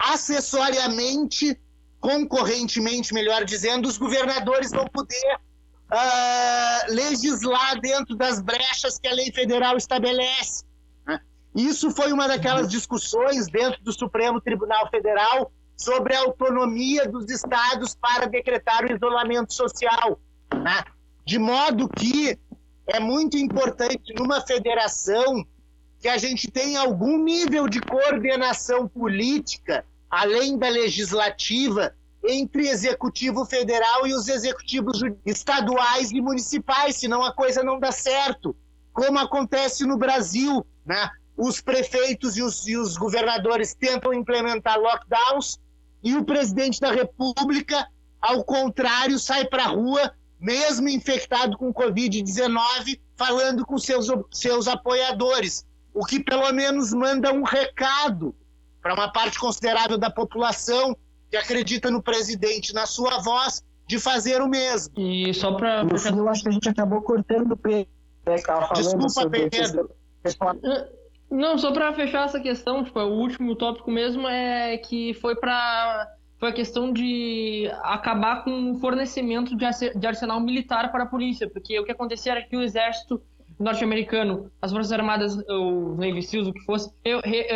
acessoriamente, concorrentemente, melhor dizendo, os governadores vão poder uh, legislar dentro das brechas que a lei federal estabelece. Né? Isso foi uma daquelas discussões dentro do Supremo Tribunal Federal sobre a autonomia dos estados para decretar o isolamento social. Né? De modo que é muito importante numa federação que a gente tenha algum nível de coordenação política além da legislativa, entre executivo federal e os executivos estaduais e municipais, senão a coisa não dá certo, como acontece no Brasil, né? Os prefeitos e os, e os governadores tentam implementar lockdowns e o presidente da República, ao contrário, sai para a rua, mesmo infectado com Covid-19, falando com seus, seus apoiadores, o que pelo menos manda um recado para uma parte considerável da população que acredita no presidente, na sua voz, de fazer o mesmo. E só para. Eu acho que a gente acabou cortando o Pedro. Né, Desculpa, Pedro. Não, só para fechar essa questão, tipo, o último tópico mesmo é que foi para foi a questão de acabar com o fornecimento de arsenal militar para a polícia, porque o que acontecia era que o exército norte-americano, as Forças Armadas, o Navy SEALs, o que fosse,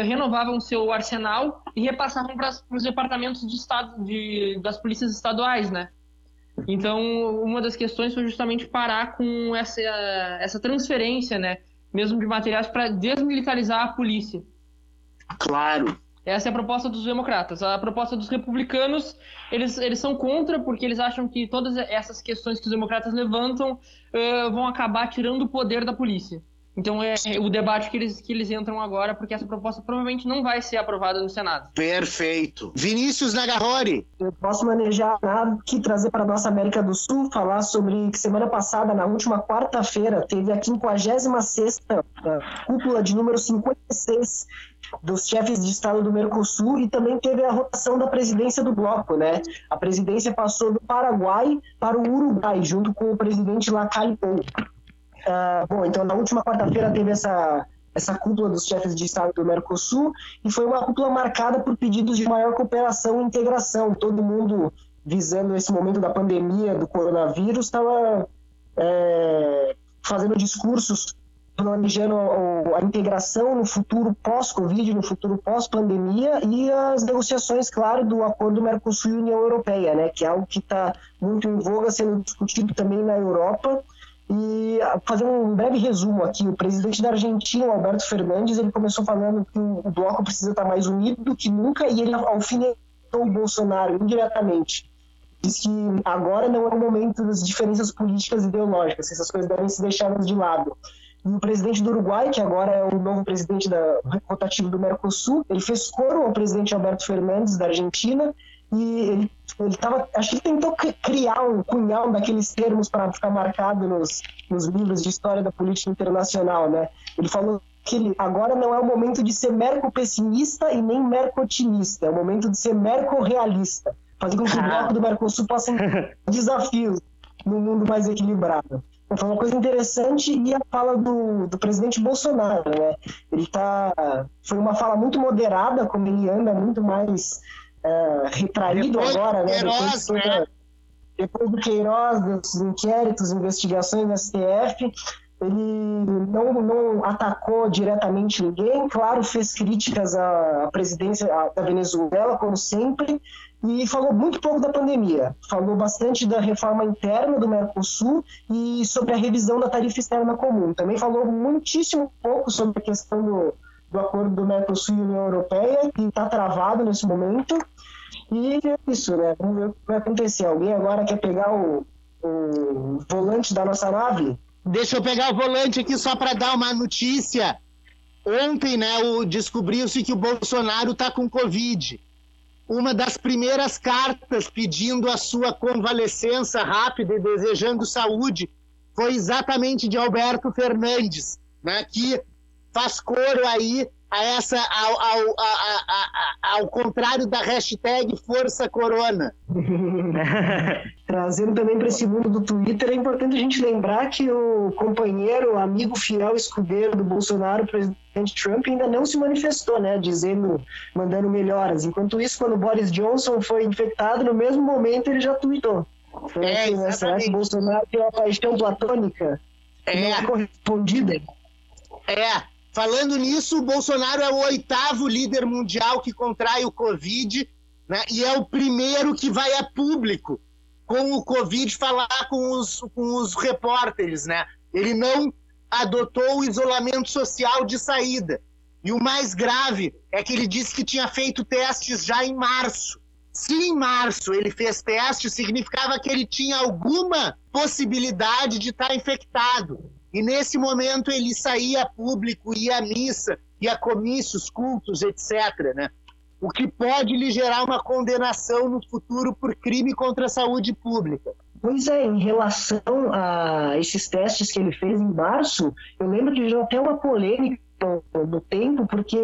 renovavam seu arsenal e repassavam para os departamentos de estado, de, das polícias estaduais, né? Então, uma das questões foi justamente parar com essa, essa transferência, né? Mesmo de materiais para desmilitarizar a polícia. Claro. Essa é a proposta dos democratas. A proposta dos republicanos, eles, eles são contra, porque eles acham que todas essas questões que os democratas levantam uh, vão acabar tirando o poder da polícia. Então é o debate que eles, que eles entram agora, porque essa proposta provavelmente não vai ser aprovada no Senado. Perfeito. Vinícius Nagarrori. Eu posso manejar aqui, trazer para a nossa América do Sul, falar sobre que semana passada, na última quarta-feira, teve a 56 cúpula de número 56 dos chefes de Estado do Mercosul e também teve a rotação da presidência do bloco, né? A presidência passou do Paraguai para o Uruguai, junto com o presidente Lacalle Uh, bom, então na última quarta-feira teve essa, essa cúpula dos chefes de Estado do Mercosul e foi uma cúpula marcada por pedidos de maior cooperação e integração. Todo mundo visando esse momento da pandemia do coronavírus estava é, fazendo discursos planejando a integração no futuro pós-Covid, no futuro pós-pandemia e as negociações, claro, do acordo Mercosul e União Europeia, né, que é algo que está muito em voga, sendo discutido também na Europa. E fazer um breve resumo aqui, o presidente da Argentina, Alberto Fernandes, ele começou falando que o bloco precisa estar mais unido do que nunca e ele alfinetou o Bolsonaro indiretamente diz que agora não é o momento das diferenças políticas e ideológicas, essas coisas devem ser deixadas de lado. E o presidente do Uruguai, que agora é o novo presidente da, rotativo do Mercosul, ele fez coro ao presidente Alberto Fernandes, da Argentina, e ele, tava, acho que ele tentou criar um cunhal daqueles termos para ficar marcado nos, nos livros de história da política internacional, né? Ele falou que ele, agora não é o momento de ser merco-pessimista e nem merco-otimista, é o momento de ser merco-realista, fazer com que o bloco do Mercosul possa desafios no mundo mais equilibrado. Foi uma coisa interessante e a fala do, do presidente Bolsonaro, né? Ele tá. Foi uma fala muito moderada, como ele anda muito mais uh, retraído Depois agora, né? Queiroz, Depois, de toda- né? depois do Queiroz, dos inquéritos, investigações no STF, ele não, não atacou diretamente ninguém, claro, fez críticas à presidência da Venezuela, como sempre, e falou muito pouco da pandemia. Falou bastante da reforma interna do Mercosul e sobre a revisão da tarifa externa comum. Também falou muitíssimo pouco sobre a questão do, do acordo do Mercosul e União Europeia, que está travado nesse momento. E é isso, né? Vamos ver o que vai acontecer. Alguém agora quer pegar o, o volante da nossa nave? Deixa eu pegar o volante aqui só para dar uma notícia. Ontem, né, descobriu-se que o Bolsonaro está com Covid. Uma das primeiras cartas pedindo a sua convalescença rápida e desejando saúde foi exatamente de Alberto Fernandes, né, que faz coro aí a essa, ao, ao, a- a- a- ao contrário da hashtag Força Corona. Trazendo também para esse mundo do Twitter, é importante a gente lembrar que o companheiro, amigo fiel, escudeiro do Bolsonaro, o presidente Trump, ainda não se manifestou, né? Dizendo, mandando melhoras. Enquanto isso, quando o Boris Johnson foi infectado, no mesmo momento ele já tweetou. Então, É, assim, né, será que Bolsonaro tem uma paixão platônica que É. não é correspondida? É, falando nisso, o Bolsonaro é o oitavo líder mundial que contrai o Covid, né? E é o primeiro que vai a público com o Covid falar com os, com os repórteres, né? Ele não adotou o isolamento social de saída. E o mais grave é que ele disse que tinha feito testes já em março. Se em março ele fez testes, significava que ele tinha alguma possibilidade de estar infectado. E nesse momento ele saía público, ia à missa, ia a comícios, cultos, etc. Né? O que pode lhe gerar uma condenação no futuro por crime contra a saúde pública. Pois é, em relação a esses testes que ele fez em março, eu lembro gerou até uma polêmica no, no tempo, porque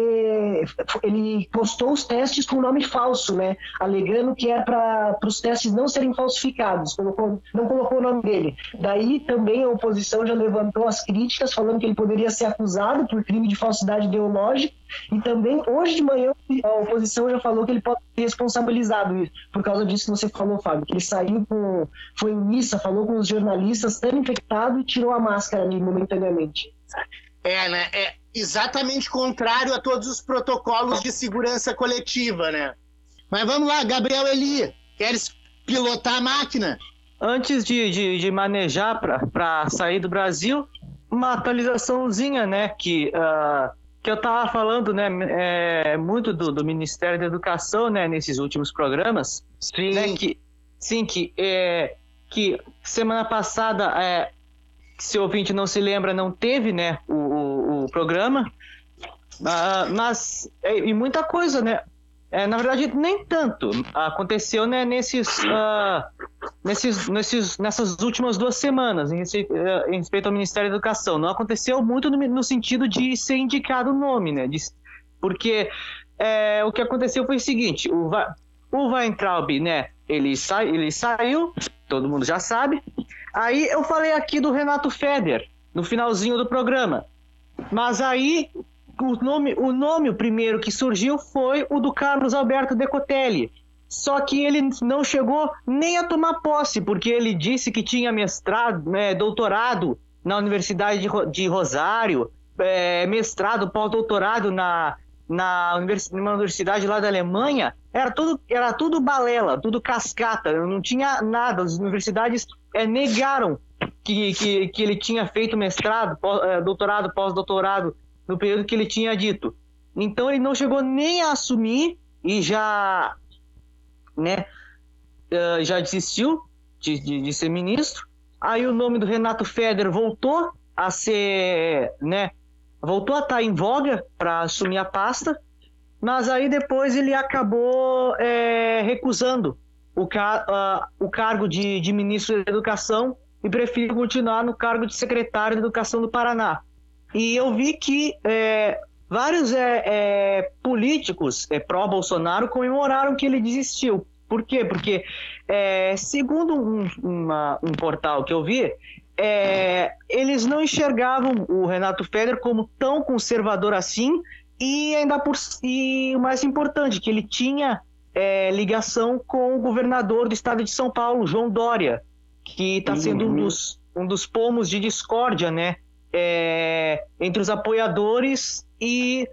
ele postou os testes com nome falso, né? Alegando que é para os testes não serem falsificados, colocou- não colocou o nome dele. Daí também a oposição já levantou as críticas, falando que ele poderia ser acusado por crime de falsidade ideológica, e também hoje de manhã a oposição já falou que ele pode ser responsabilizado por causa disso que você falou, Fábio, que ele saiu com. foi em missa, falou com os jornalistas, estando infectado e tirou a máscara ali momentaneamente. É, né? É exatamente contrário a todos os protocolos de segurança coletiva, né? Mas vamos lá, Gabriel Eli, queres pilotar a máquina? Antes de, de, de manejar para sair do Brasil, uma atualizaçãozinha, né? Que, ah, que eu tava falando, né? é, muito do, do Ministério da Educação, né? Nesses últimos programas. Sim. né, que, sim, que, é, que semana passada, é, se o ouvinte não se lembra, não teve né, o, o, o programa, Ah, mas é, e muita coisa, né? É, na verdade, nem tanto. Aconteceu né, nesses, ah, nesses, nesses, nessas últimas duas semanas, em, rece- eh, em respeito ao Ministério da Educação. Não aconteceu muito no, no sentido de ser indicado o nome, né? de- porque é, o que aconteceu foi o seguinte: o, Va- o Weintraub, né? Ele, sai, ele saiu, todo mundo já sabe. Aí eu falei aqui do Renato Feder, no finalzinho do programa. Mas aí o nome, o nome o primeiro que surgiu foi o do Carlos Alberto Decotelli. Só que ele não chegou nem a tomar posse, porque ele disse que tinha mestrado, né, doutorado na Universidade de, Ro- de Rosário, é, mestrado, pós-doutorado na, na universidade lá da Alemanha. Era tudo, era tudo balela, tudo cascata, não tinha nada. As universidades é, negaram que, que, que ele tinha feito mestrado, pós- é, doutorado, pós-doutorado no período que ele tinha dito. Então ele não chegou nem a assumir e já, né, eh, já desistiu de, de, de ser ministro. Aí o nome do Renato Feder voltou a ser, né, voltou a estar em voga para assumir a pasta, mas aí depois ele acabou eh, recusando o, ca- ah, o cargo de, de ministro da Educação e preferiu continuar no cargo de secretário de Educação do Paraná. E eu vi que é, vários é, é, políticos é, pró-Bolsonaro comemoraram que ele desistiu. Por quê? Porque, é, segundo um, uma- um portal que eu vi, é, eles não enxergavam o Renato Feder como tão conservador assim e ainda por e o mais importante que ele tinha é, ligação com o governador do estado de São Paulo, João Dória, que está sendo um dos, um dos pomos de discórdia, né, é, entre os apoiadores e,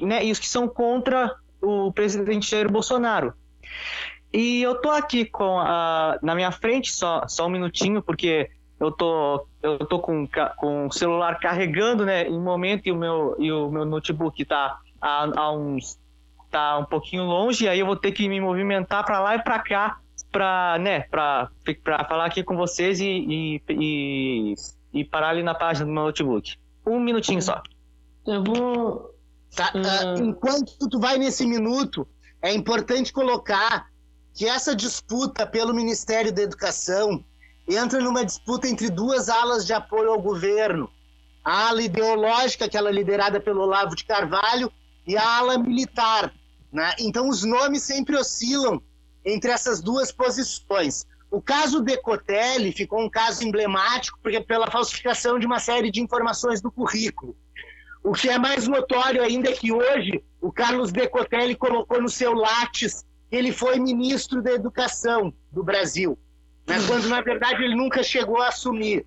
né, e os que são contra o presidente Jair Bolsonaro. E eu tô aqui com a, na minha frente, só, só um minutinho, porque eu tô, eu tô com, com o celular carregando, né, em momento, e o meu, e o meu notebook tá a, a uns tá um pouquinho longe, aí eu vou ter que me movimentar para lá e para cá para né, para falar aqui com vocês e, e, e, e, parar ali na página do meu notebook. Um minutinho só. Eu vou. Tá, uh, enquanto tu vai nesse minuto, é importante colocar que essa disputa pelo Ministério da Educação entra numa disputa entre duas alas de apoio ao governo. A ala ideológica, aquela liderada pelo Olavo de Carvalho, e a ala militar, né? Então, os nomes sempre oscilam entre essas duas posições. O caso Decotelli ficou um caso emblemático porque pela falsificação de uma série de informações do currículo. O que é mais notório ainda é que hoje o Carlos Decotelli colocou no seu látis que ele foi ministro da Educação do Brasil, né? quando na verdade ele nunca chegou a assumir.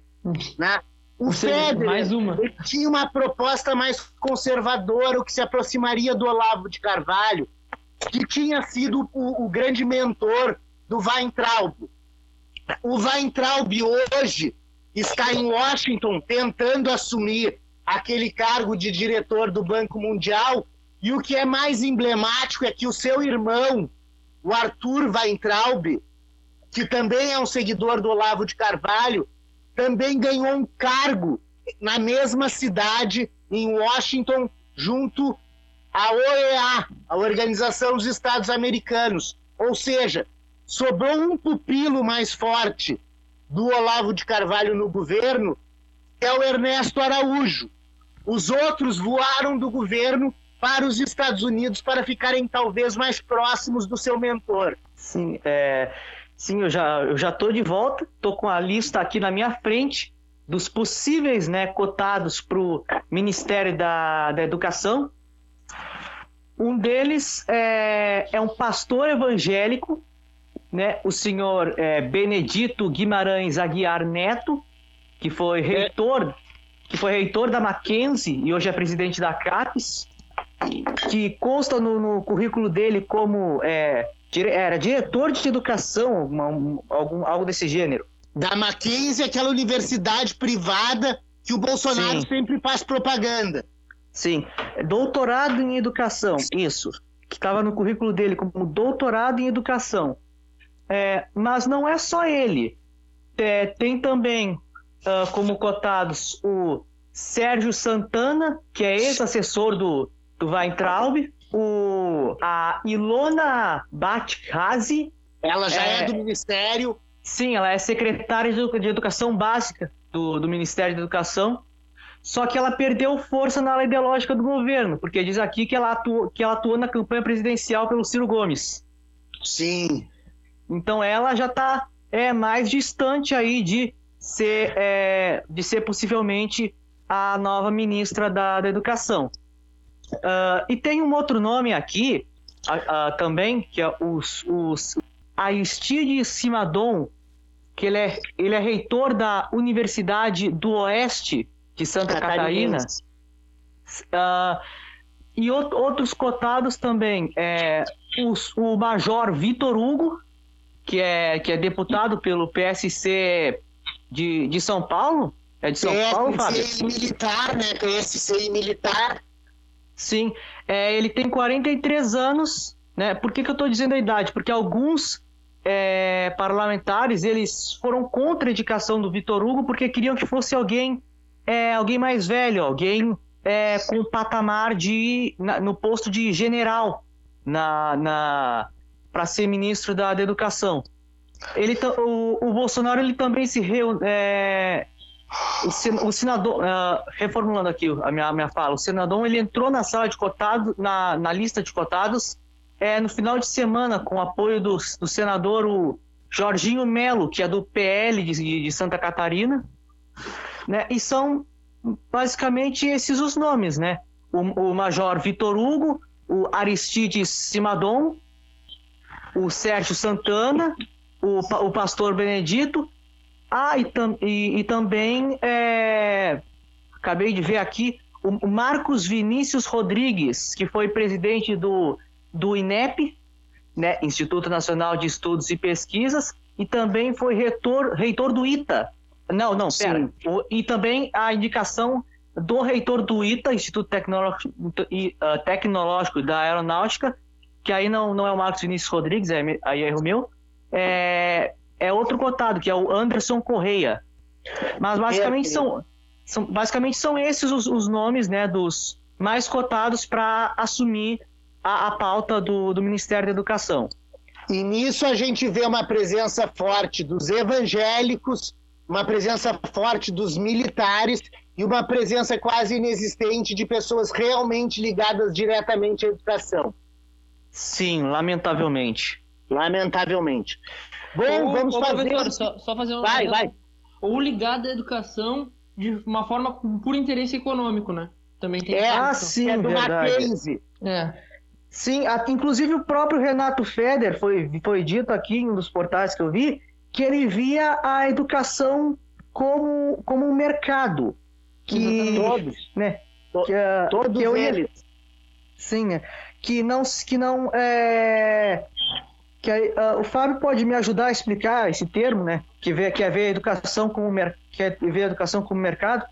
Né? O Federer tinha uma proposta mais conservadora, o que se aproximaria do Olavo de Carvalho, que tinha sido o, o grande mentor do Weintraub. O Weintraub hoje está em Washington tentando assumir aquele cargo de diretor do Banco Mundial. E o que é mais emblemático é que o seu irmão, o Arthur Weintraub, que também é um seguidor do Olavo de Carvalho, também ganhou um cargo na mesma cidade, em Washington, junto a OEA, a Organização dos Estados Americanos. Ou seja, sobrou um pupilo mais forte do Olavo de Carvalho no governo, é o Ernesto Araújo. Os outros voaram do governo para os Estados Unidos para ficarem talvez mais próximos do seu mentor. Sim, é, sim eu já eu já estou de volta, estou com a lista aqui na minha frente dos possíveis né, cotados para o Ministério da, da Educação. Um deles é, é um pastor evangélico, né, o senhor é, Benedito Guimarães Aguiar Neto, que foi reitor, que foi reitor da Mackenzie e hoje é presidente da CAPES, que consta no, no currículo dele como é, era diretor de educação, uma, algum, algo desse gênero. Da Mackenzie, aquela universidade privada que o Bolsonaro Sim. sempre faz propaganda. Sim, doutorado em educação, isso, que estava no currículo dele como doutorado em educação. É, mas não é só ele. É, tem também uh, como cotados o Sérgio Santana, que é ex-assessor do, do Weintraub, o, a Ilona Batkazi. Ela já é, é, do Ministério. Sim, ela é secretária de Educação Básica do, do Ministério da Educação. Só que ela perdeu força na ala ideológica do governo, porque diz aqui que ela, atuou, que ela atuou na campanha presidencial pelo Ciro Gomes. Sim. Então ela já está é, mais distante aí de ser, é, de ser possivelmente a nova ministra da, da Educação. Uh, e tem um outro nome aqui uh, uh, também, que é os, os Aristide Simadon, que ele é, ele é reitor da Universidade do Oeste de Santa Catarina. Uh, e o, outros cotados também. É, os, o Major Vitor Hugo, que é, que é deputado pelo PSC de, de São Paulo. É de São PSC Paulo, Fábio? PSC militar, né? PSC militar. Sim. É, ele tem 43 anos. Né? Por que, que eu estou dizendo a idade? Porque alguns é, parlamentares eles foram contra a indicação do Vitor Hugo porque queriam que fosse alguém é alguém mais velho, alguém é, com patamar de na, no posto de general na, na para ser ministro da, da educação. Ele o, o Bolsonaro ele também se reuniu é, o, senador uh, reformulando aqui a minha, minha fala, o senador ele entrou na sala de cotados na, na lista de cotados é, no final de semana com o apoio do, do senador o Jorginho Melo, que é do PL de, de Santa Catarina, né? E são basicamente esses os nomes, né? O, o Major Vitor Hugo, o Aristides Simadon, o Sérgio Santana, o, o Pastor Benedito, ah, e, tam, e, e também é, acabei de ver aqui o Marcos Vinícius Rodrigues, que foi presidente do, do INEP, né, Instituto Nacional de Estudos e Pesquisas, e também foi reitor, reitor do ITA. Não, não, pera. O, e também a indicação do reitor do ITA, Instituto Tecnológico, uh, Tecnológico da Aeronáutica, que aí não, não é o Marcos Vinícius Rodrigues, é, aí é erro meu, é, é outro cotado, que é o Anderson Correia. Mas basicamente, é, são, são, basicamente são esses os, os nomes né, dos mais cotados para assumir a, a pauta do, do Ministério da Educação. E nisso a gente vê uma presença forte dos evangélicos, uma presença forte dos militares e uma presença quase inexistente de pessoas realmente ligadas diretamente à educação. Sim, lamentavelmente. Lamentavelmente. Bom, ou, vamos ou, fazer. Só, só fazer uma. Vai, vai. Ou ligado à educação de uma forma por interesse econômico, né? Também tem. É, ah, sim, é do verdade. Mackenzie. É. Sim, inclusive o próprio Renato Feder foi, foi dito aqui em um dos portais que eu vi que ele via a educação como, como um mercado. Que, todos, né? Que, uh, todos que eles. Sim, que não, que não é, que uh, o Fábio pode me ajudar a explicar esse termo, né? Que vê que é ver a educação como que é ver a educação como mercado,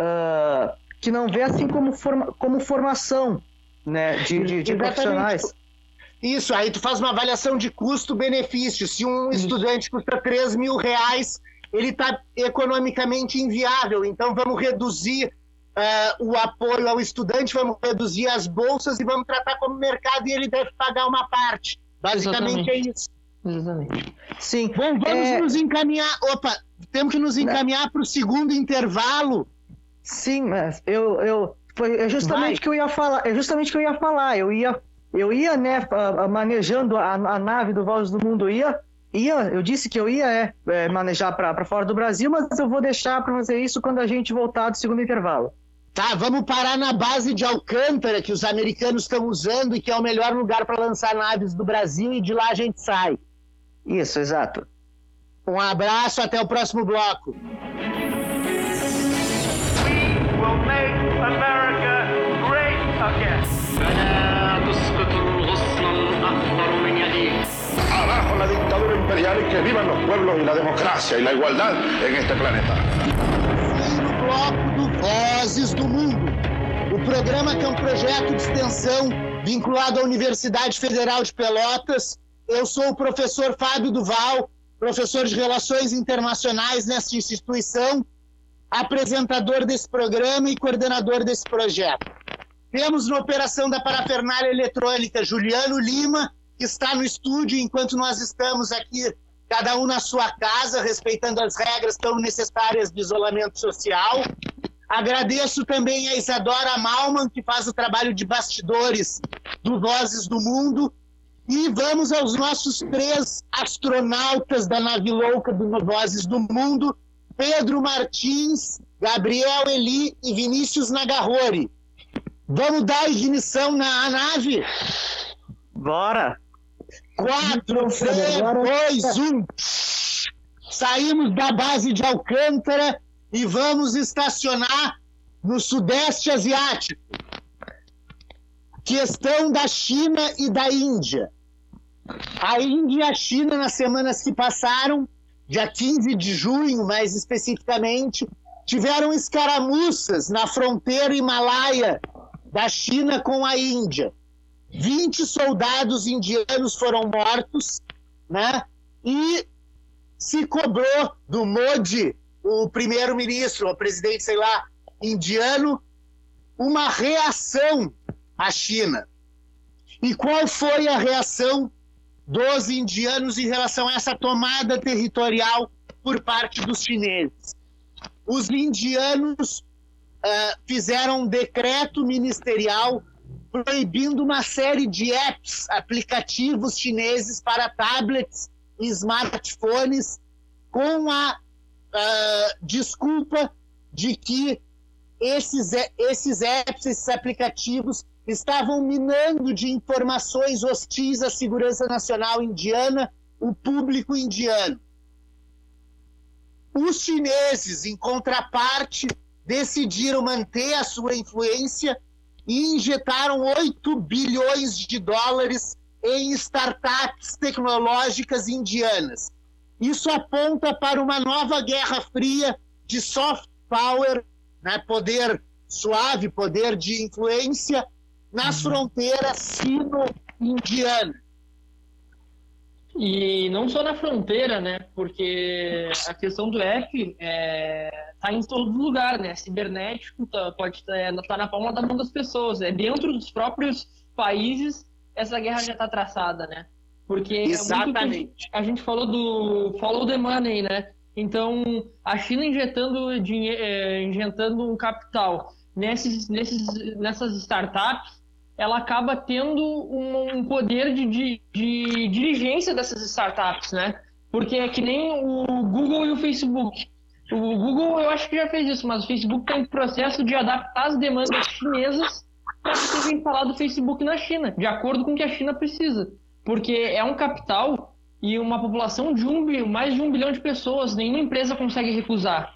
uh, que não vê assim como forma, como formação, né? De, de, de profissionais. Isso, aí tu faz uma avaliação de custo-benefício. Se um estudante custa 3 mil reais, ele está economicamente inviável. Então vamos reduzir uh, o apoio ao estudante, vamos reduzir as bolsas e vamos tratar como mercado e ele deve pagar uma parte. Basicamente Exatamente. é isso. Exatamente. Sim. Bom, vamos é... nos encaminhar. Opa, temos que nos encaminhar para o segundo intervalo. Sim, mas eu, eu foi é justamente que eu ia falar. É justamente que eu ia falar. Eu ia, eu ia, né, manejando a, a nave do Voz do Mundo, ia, ia. Eu disse que eu ia é, é manejar para fora do Brasil, mas eu vou deixar para fazer isso quando a gente voltar do segundo intervalo. Tá, vamos parar na base de Alcântara, que os americanos estão usando e que é o melhor lugar para lançar naves do Brasil, e de lá a gente sai. Isso, exato. Um abraço, até o próximo bloco. Abajo la dictadura imperial y que vivan los pueblos y la democracia y la igualdad en este planeta. Bloco do Vozes do Mundo. O programa que é um projeto de extensão vinculado à Universidade Federal de Pelotas. Eu sou o professor Fábio Duval, professor de Relações Internacionais nessa instituição, apresentador desse programa e coordenador desse projeto. Temos na operação da parafernália eletrônica Juliano Lima, que está no estúdio enquanto nós estamos aqui cada um na sua casa, respeitando as regras tão necessárias de isolamento social. Agradeço também a Isadora Malman, que faz o trabalho de bastidores do Vozes do Mundo. E vamos aos nossos três astronautas da nave louca do Vozes do Mundo: Pedro Martins, Gabriel Eli e Vinícius Nagarrori. Vamos dar ignição na nave? Bora! 4, 3, 2, 1. Saímos da base de Alcântara e vamos estacionar no Sudeste Asiático. Questão da China e da Índia. A Índia e a China, nas semanas que passaram, dia 15 de junho, mais especificamente, tiveram escaramuças na fronteira Himalaia da China com a Índia. 20 soldados indianos foram mortos, né? E se cobrou do Modi, o primeiro-ministro, o presidente, sei lá, indiano, uma reação à China. E qual foi a reação dos indianos em relação a essa tomada territorial por parte dos chineses? Os indianos uh, fizeram um decreto ministerial proibindo uma série de apps, aplicativos chineses para tablets e smartphones com a, uh, desculpa de que esses, esses apps, esses aplicativos estavam minando de informações hostis à segurança nacional indiana o público indiano. Os chineses, em contraparte, decidiram manter a sua influência e injetaram 8 bilhões de dólares em startups tecnológicas indianas. Isso aponta para uma nova guerra fria de soft power, né, poder suave, poder de influência nas uhum. fronteiras sino-indianas. E não só na fronteira, né? Porque a questão do app é, tá em todo lugar, né? Cibernético tá, pode estar é, tá na palma da mão das pessoas. É dentro dos próprios países essa guerra já está traçada, né? Porque Exatamente. É a gente falou do follow the money, né? Então, a China injetando, dinheiro, é, injetando um capital nesses, nesses, nessas startups, ela acaba tendo um, poder de, de, de, dirigência dessas startups, né? Porque é que nem o Google e o Facebook. O Google eu acho que já fez isso, mas o Facebook está em processo de adaptar as demandas chinesas para que seja instalado o Facebook na China, de acordo com o que a China precisa. Porque é um capital e uma população de um, mais de um bilhão de pessoas, nenhuma empresa consegue recusar.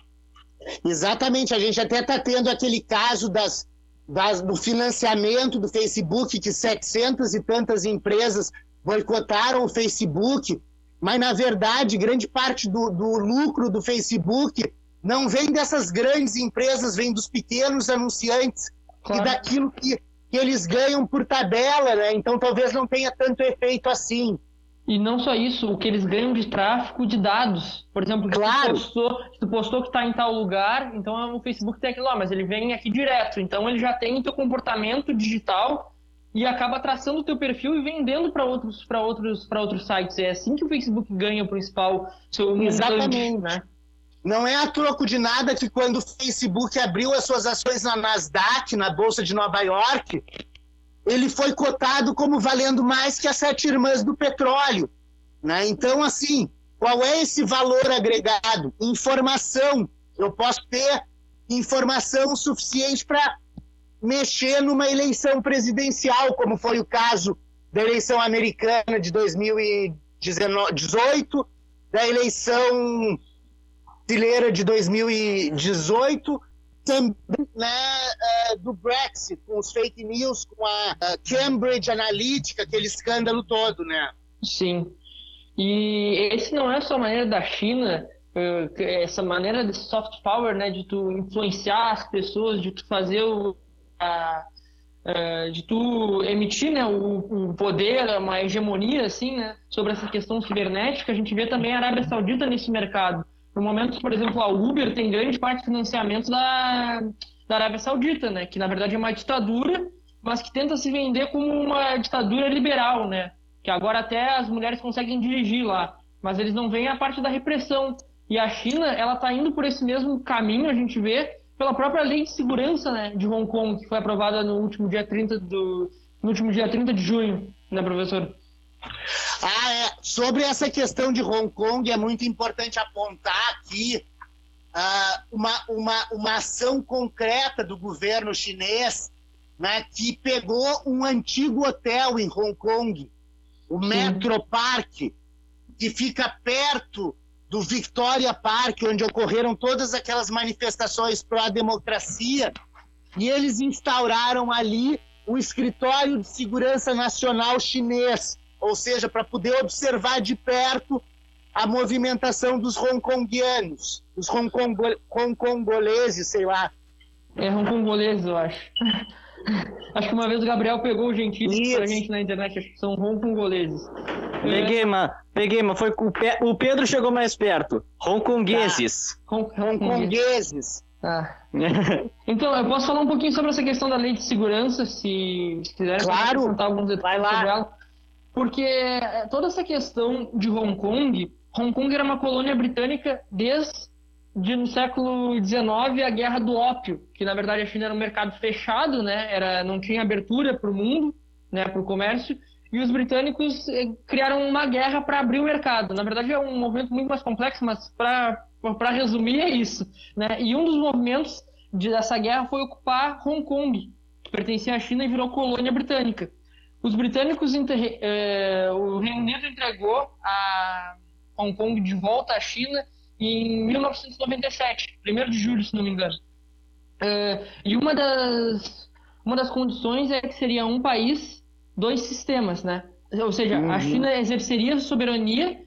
Exatamente, a gente até está tendo aquele caso das, das, do financiamento do Facebook, que 700 e tantas empresas boicotaram o Facebook, mas na verdade grande parte do, do lucro do Facebook não vem dessas grandes empresas, vem dos pequenos anunciantes claro. e daquilo que, que eles ganham por tabela, né? Então talvez não tenha tanto efeito assim. E não só isso, o que eles ganham de tráfego de dados. Por exemplo, claro. se, tu postou, se tu postou que está em tal lugar, então o Facebook tem aquilo lá, mas ele vem aqui direto. Então ele já tem o teu comportamento digital e acaba traçando o teu perfil e vendendo para outros para outros para outros sites. É assim que o Facebook ganha o principal seu Exatamente, né? Não é a troco de nada que quando o Facebook abriu as suas ações na Nasdaq, na bolsa de Nova York, ele foi cotado como valendo mais que as sete irmãs do petróleo. Né? Então, assim, qual é esse valor agregado? Informação. Eu posso ter informação suficiente para mexer numa eleição presidencial, como foi o caso da eleição americana de 2018, da eleição brasileira de 2018 também né, uh, do Brexit, com os fake news, com a Cambridge Analytica, aquele escândalo todo, né? Sim. E esse não é só a maneira da China, uh, essa maneira de soft power, né, de tu influenciar as pessoas, de tu fazer o, a, de tu emitir né, o, o, poder, uma hegemonia assim, né, sobre essa questão cibernética, a gente vê também a Arábia Saudita nesse mercado. No momento, por exemplo, a Uber tem grande parte do financiamento da, da Arábia Saudita, né? Que na verdade é uma ditadura, mas que tenta se vender como uma ditadura liberal, né? Que agora até as mulheres conseguem dirigir lá, mas eles não veem a parte da repressão. E a China, ela está indo por esse mesmo caminho, a gente vê, pela própria lei de segurança né, de Hong Kong, que foi aprovada no último dia 30 do no último dia 30 de junho, né, professor? Ah, é. Sobre essa questão de Hong Kong, é muito importante apontar aqui uh, uma, uma, uma ação concreta do governo chinês né, que pegou um antigo hotel em Hong Kong, o Metro Park, que fica perto do Victoria Park, onde ocorreram todas aquelas manifestações pró-democracia, e eles instauraram ali o Escritório de Segurança Nacional Chinês, ou seja, para poder observar de perto a movimentação dos hongkongianos, dos hongkongoleses, sei lá. É hongkongoleses, eu acho. acho que uma vez o Gabriel pegou o gentílico pra gente na internet, acho que são hongkongoleses. Peguei, mano. Peguei, mano. Foi o, Pe... o Pedro chegou mais perto. Hongkongueses. Tá. Hongkongueses. Ah. então, eu posso falar um pouquinho sobre essa questão da lei de segurança, se, se quiser. Claro. Alguns detalhes Vai lá. Sobre ela. Porque é, toda essa questão de Hong Kong, Hong Kong era uma colônia britânica desde no século XIX a Guerra do Ópio, que na verdade a China era um mercado fechado, né? Era, não tinha abertura para o mundo, né? Para o comércio. E os britânicos eh, criaram uma guerra para abrir o mercado. Na verdade é um movimento muito mais complexo, mas para resumir, é isso. Né? E um dos movimentos dessa guerra foi ocupar Hong Kong, que pertencia à China e virou colônia britânica. Os britânicos, eh, o Reino Unido entregou a Hong Kong de volta à China em 1997, 1 de julho, se não me engano. Uh, e uma das, uma das condições é que seria um país, dois sistemas, né? Ou seja, uhum. a China exerceria soberania,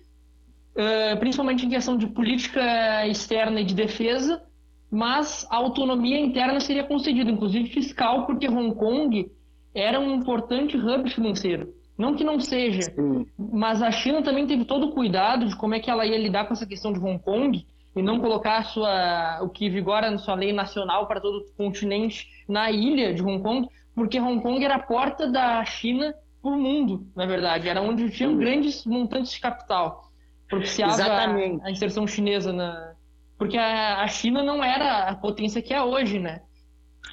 uh, principalmente em questão de política externa e de defesa, mas a autonomia interna seria concedida, inclusive fiscal, porque Hong Kong era um importante hub financeiro. Não que não seja, Sim. mas a China também teve todo o cuidado de como é que ela ia lidar com essa questão de Hong Kong e não colocar sua, o que vigora na sua lei nacional para todo o continente na ilha de Hong Kong, porque Hong Kong era a porta da China para o mundo, na verdade. Era onde tinham grandes montantes de capital. Propiciava Exatamente. a inserção chinesa na. Porque a, a China não era a potência que é hoje, né?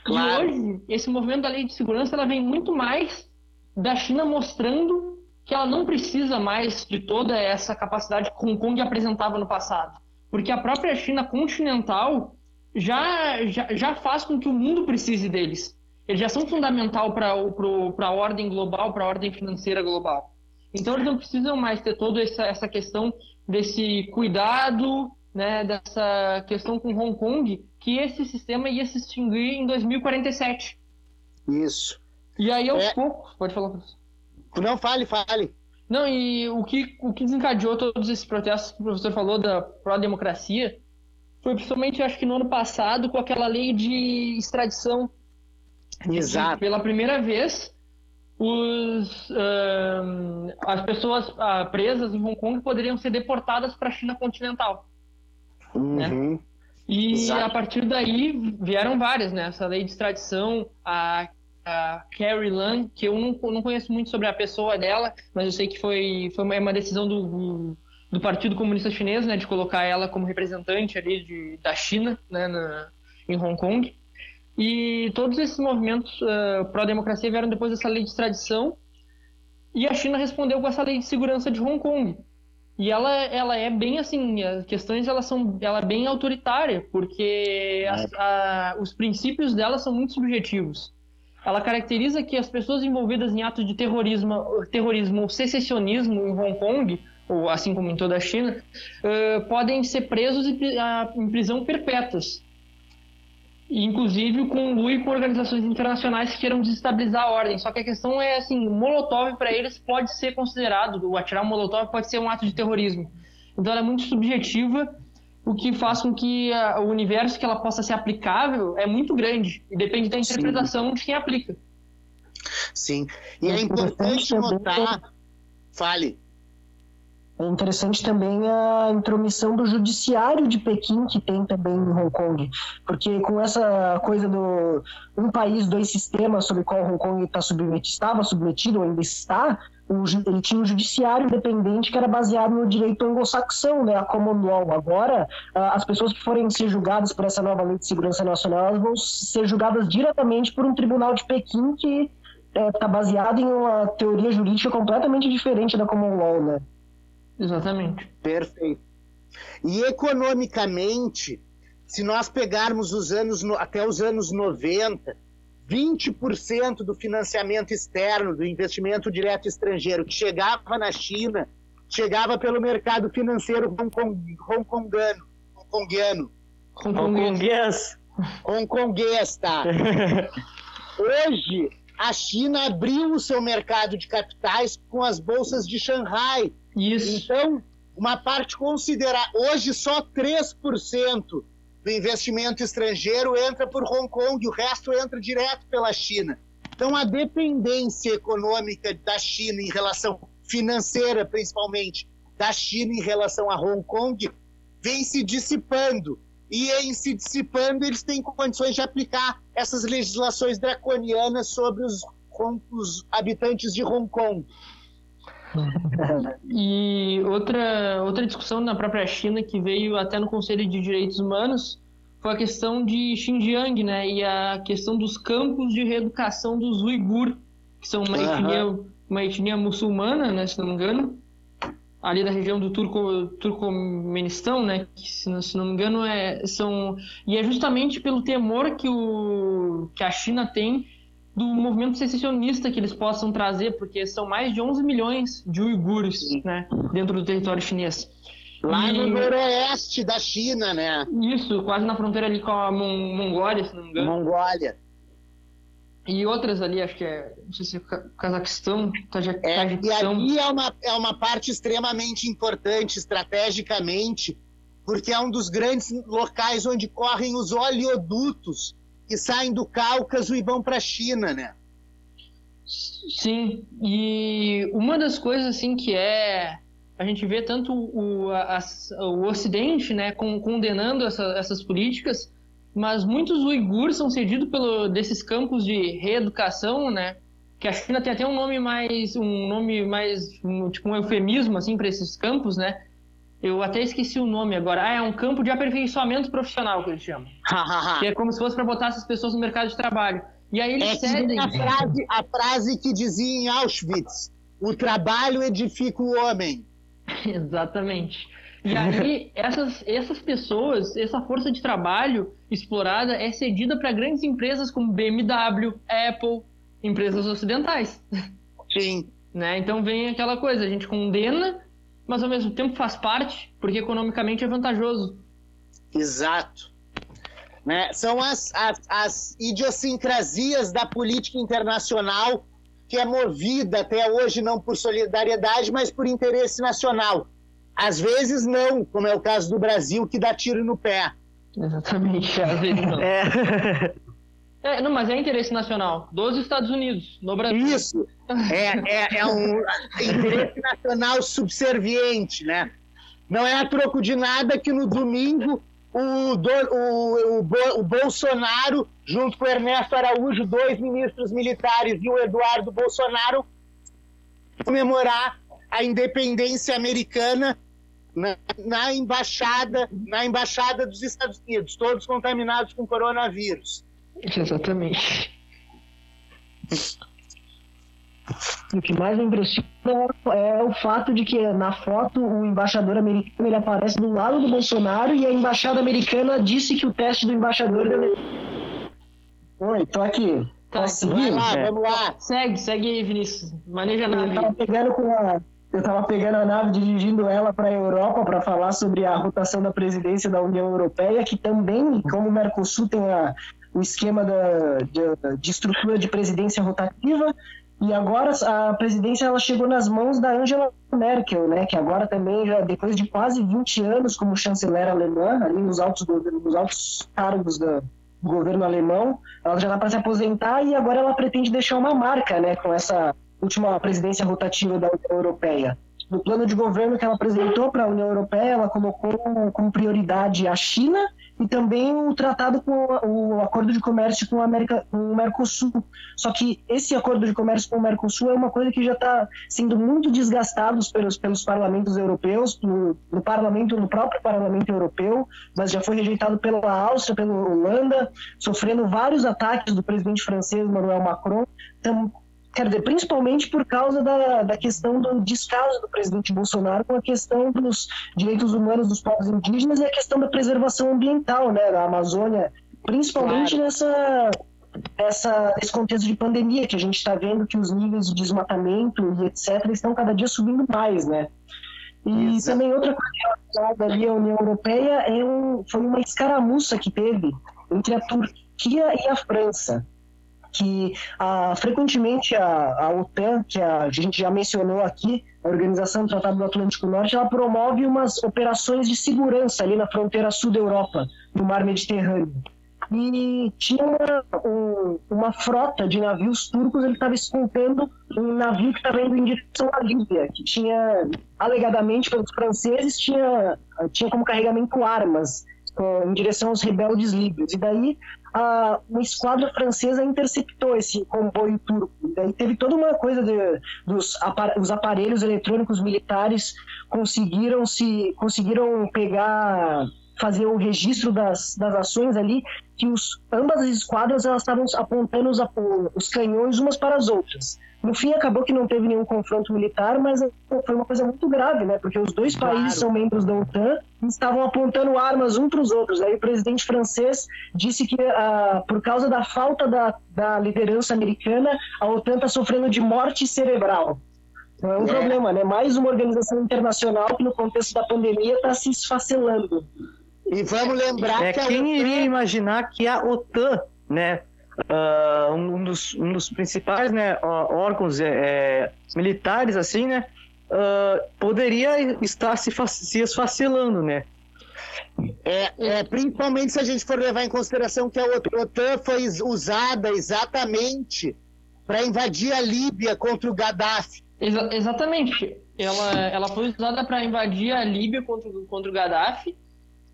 Claro. E hoje, esse movimento da lei de segurança ela vem muito mais da China mostrando que ela não precisa mais de toda essa capacidade que Hong Kong apresentava no passado. Porque a própria China continental já, já, já faz com que o mundo precise deles. Eles já são fundamental para a ordem global, para a ordem financeira global. Então eles não precisam mais ter toda essa, essa questão desse cuidado, né, dessa questão com Hong Kong, que esse sistema ia se extinguir em 2047. Isso. E aí, aos é... poucos. Pode falar, professor. Não, fale, fale. Não, e o que, o que desencadeou todos esses protestos que o professor falou da pró-democracia foi principalmente, acho que no ano passado, com aquela lei de extradição. Exato. Pela primeira vez, os, uh, as pessoas uh, presas em Hong Kong poderiam ser deportadas para a China continental. Né? Uhum. Né? E Exato. a partir daí vieram várias, né? Essa lei de extradição, a a Carrie Lam, que eu não, não conheço muito sobre a pessoa dela, mas eu sei que foi, foi uma, uma decisão do, do Partido Comunista Chinês, né, de colocar ela como representante ali de, da China, né, na, em Hong Kong. E todos esses movimentos uh, pró-democracia vieram depois dessa lei de extradição, e a China respondeu com essa lei de segurança de Hong Kong. E ela, ela é bem assim, as questões elas são, ela é bem autoritária, porque as, a, os princípios dela são muito subjetivos ela caracteriza que as pessoas envolvidas em atos de terrorismo, terrorismo ou secessionismo em Hong Kong, ou assim como em toda a China, uh, podem ser presos em prisão perpétuas. Inclusive conclui com organizações internacionais que queiram desestabilizar a ordem. Só que a questão é assim, molotov para eles pode ser considerado, o atirar um molotov pode ser um ato de terrorismo. Então ela é muito subjetiva o que faz com que a, o universo que ela possa ser aplicável é muito grande e depende da interpretação Sim. de quem aplica. Sim, e é, é importante notar. Fale. É interessante também a intromissão do judiciário de Pequim, que tem também em Hong Kong. Porque com essa coisa do um país, dois sistemas, sobre qual Hong Kong tá submetido, estava submetido ou ainda está, ele tinha um judiciário independente que era baseado no direito anglo-saxão, né, a common law. Agora, as pessoas que forem ser julgadas por essa nova lei de segurança nacional, elas vão ser julgadas diretamente por um tribunal de Pequim que está é, baseado em uma teoria jurídica completamente diferente da common law, né? Exatamente. Perfeito. E economicamente, se nós pegarmos os anos até os anos 90, 20% do financiamento externo, do investimento direto estrangeiro que chegava na China, chegava pelo mercado financeiro hongkongano. Hongkongiano. Hongkonguês. Hongkonguês, tá. Hoje, a China abriu o seu mercado de capitais com as bolsas de Xangai. Isso. Então, uma parte considerável. Hoje, só 3% do investimento estrangeiro entra por Hong Kong, o resto entra direto pela China. Então, a dependência econômica da China em relação financeira, principalmente, da China em relação a Hong Kong, vem se dissipando. E em se dissipando, eles têm condições de aplicar essas legislações draconianas sobre os, os habitantes de Hong Kong. e outra, outra discussão na própria China que veio até no Conselho de Direitos Humanos foi a questão de Xinjiang, né? E a questão dos campos de reeducação dos uigur, que são uma, uhum. etnia, uma etnia muçulmana, né? Se não me engano. ali da região do Turco, Turcomenistão, né? Que, se não, se não me engano, é, são. E é justamente pelo temor que, o, que a China tem do movimento secessionista que eles possam trazer, porque são mais de 11 milhões de uigures né, dentro do território chinês. Lá e... no noroeste da China, né? Isso, quase na fronteira ali com a Mon Mongólia, se não me engano. Mongólia. E outras ali, acho que é, não sei se é Cazaquistão, Tajiquistão. É, e ali é uma, é uma parte extremamente importante estrategicamente, porque é um dos grandes locais onde correm os oleodutos que saem do Cáucaso e vão para a China, né? Sim, e uma das coisas assim que é a gente vê tanto o, a, o Ocidente, né, condenando essa, essas políticas, mas muitos uigures são cedidos pelo desses campos de reeducação, né? Que a China tem até um nome mais um nome mais um, tipo um eufemismo assim para esses campos, né? Eu até esqueci o nome agora. Ah, é um campo de aperfeiçoamento profissional que eles chamam. que é como se fosse para botar essas pessoas no mercado de trabalho. E aí eles é cedem. A frase, a frase que dizia em Auschwitz: o trabalho edifica o homem. Exatamente. E aí, essas, essas pessoas, essa força de trabalho explorada é cedida para grandes empresas como BMW, Apple, empresas ocidentais. Sim. Né? Então vem aquela coisa, a gente condena mas ao mesmo tempo faz parte, porque economicamente é vantajoso. Exato. Né? São as, as, as idiosincrasias da política internacional que é movida até hoje não por solidariedade, mas por interesse nacional. Às vezes não, como é o caso do Brasil, que dá tiro no pé. Exatamente, às vezes não. É. É, não, mas é interesse nacional dos Estados Unidos, no Brasil. Isso. É, é, é um interesse nacional subserviente, né? Não é a troco de nada que no domingo o, do, o, o, o, Bolsonaro, junto com o Ernesto Araújo, dois ministros militares, e o Eduardo Bolsonaro, comemorar a independência americana na, na, embaixada, na embaixada dos Estados Unidos, todos contaminados com coronavírus. Exatamente. O que mais me impressiona é o fato de que na foto o embaixador americano ele aparece do lado do Bolsonaro e a embaixada americana disse que o teste do embaixador deve... Oi, tô aqui. Tá, Posso seguir? Lá, vamos lá. Segue, segue aí, Vinícius. Maneja a nave. Eu tava pegando com a, eu tava pegando a nave, dirigindo ela para a Europa para falar sobre a rotação da presidência da União Europeia, que também, como o Mercosul tem a, o esquema da, de, de, estrutura de presidência rotativa e agora a presidência ela chegou nas mãos da Angela Merkel, né, que agora também já depois de quase 20 anos como chanceler alemã, ali nos altos nos altos cargos do governo alemão, ela já está para se aposentar e agora ela pretende deixar uma marca, né, com essa última presidência rotativa da União Europeia. No plano de governo que ela apresentou para a União Europeia, ela colocou como prioridade a China e também o tratado com o acordo de comércio com, a América, com o Mercosul. Só que esse acordo de comércio com o Mercosul é uma coisa que já está sendo muito desgastado pelos, pelos parlamentos europeus, no, no, parlamento, no próprio parlamento europeu, mas já foi rejeitado pela Áustria, pela Holanda, sofrendo vários ataques do presidente francês Emmanuel Macron. Quer dizer, principalmente por causa da, da questão do descaso do presidente Bolsonaro com a questão dos direitos humanos dos povos indígenas e a questão da preservação ambiental, né, da Amazônia, principalmente claro. nessa, essa, nesse contexto de pandemia que a gente está vendo que os níveis de desmatamento e etc estão cada dia subindo mais, né? E Exato. também outra coisa ali à União Europeia é um, foi uma escaramuça que teve entre a Turquia e a França que ah, frequentemente a, a OTAN, que a, gente já mencionou aqui, a Organização do Tratado do Atlântico Norte, ela promove umas operações de segurança ali na fronteira sul da Europa, no mar Mediterrâneo. E tinha uma, um, uma frota de navios turcos, ele estava escoltando um navio que estava indo em direção à Líbia, que tinha, alegadamente pelos franceses, tinha, tinha como carregamento armas em direção aos rebeldes líbios. E daí a, uma esquadra francesa interceptou esse comboio turco. E daí teve toda uma coisa de, dos os aparelhos eletrônicos militares conseguiram se conseguiram pegar fazer o registro das, das ações ali, que os, ambas as esquadras elas estavam apontando os, os canhões umas para as outras. No fim, acabou que não teve nenhum confronto militar, mas foi uma coisa muito grave, né? Porque os dois claro. países são membros da OTAN e estavam apontando armas um para os outros. Aí o presidente francês disse que, ah, por causa da falta da, da liderança americana, a OTAN está sofrendo de morte cerebral. Não é um é. problema, né? Mais uma organização internacional que, no contexto da pandemia, está se esfacelando. E vamos lembrar é, que. Quem OTAN... iria imaginar que a OTAN, né? uh, um, dos, um dos principais né, órgãos é, é, militares, assim, né? Uh, poderia estar se, se esfacelando, né? É, é, principalmente se a gente for levar em consideração que a OTAN foi usada exatamente para invadir a Líbia contra o Gaddafi. Exa exatamente. Ela, ela foi usada para invadir a Líbia contra, contra o Gaddafi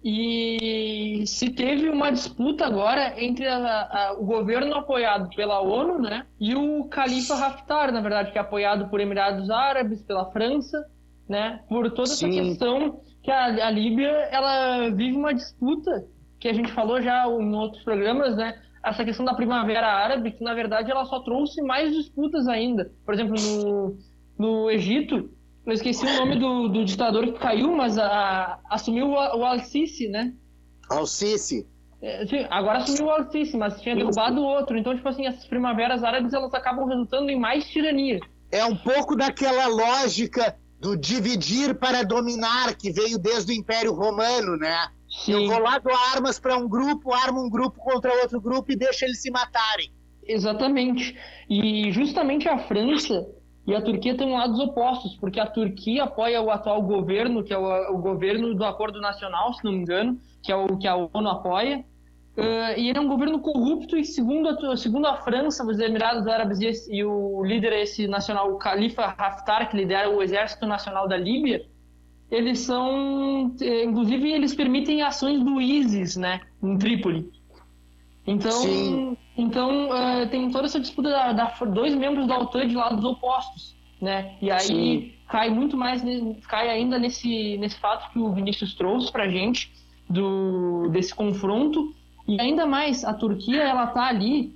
e se teve uma disputa agora entre a, a, o governo apoiado pela ONU né, e o Califa Haftar, na verdade, que é apoiado por Emirados Árabes, pela França, né, por toda essa Sim. questão que a, a Líbia ela vive uma disputa que a gente falou já em outros programas, né, essa questão da Primavera Árabe, que na verdade ela só trouxe mais disputas ainda. Por exemplo, no, no Egito, eu esqueci o nome do, do ditador que caiu, mas a, assumiu o, o Al-Sisi, né? Al-Sisi. É, agora assumiu o Al-Sisi, mas tinha derrubado o outro. Então, tipo assim, essas primaveras árabes, elas acabam resultando em mais tirania. É um pouco daquela lógica do dividir para dominar que veio desde o Império Romano, né? Sim. Eu vou lá, armas para um grupo, armo um grupo contra outro grupo e deixo eles se matarem. Exatamente. E justamente a França e a Turquia tem lados opostos, porque a Turquia apoia o atual governo, que é o, o governo do Acordo Nacional, se não me engano, que é o que a ONU apoia. Uh, e ele é um governo corrupto e segundo a, segundo a França, os Emirados Árabes e, e o líder esse nacional, o Khalifa Haftar, que lidera o Exército Nacional da Líbia, eles são, eh, inclusive, eles permitem ações do ISIS, né, em Trípoli. Então, Sim. Então uh, tem toda essa disputa da, da, dois membros da OTAN de lados opostos, né? E aí Sim. cai muito mais, cai ainda nesse, nesse fato que o Vinícius trouxe para gente do desse confronto e ainda mais a Turquia ela tá ali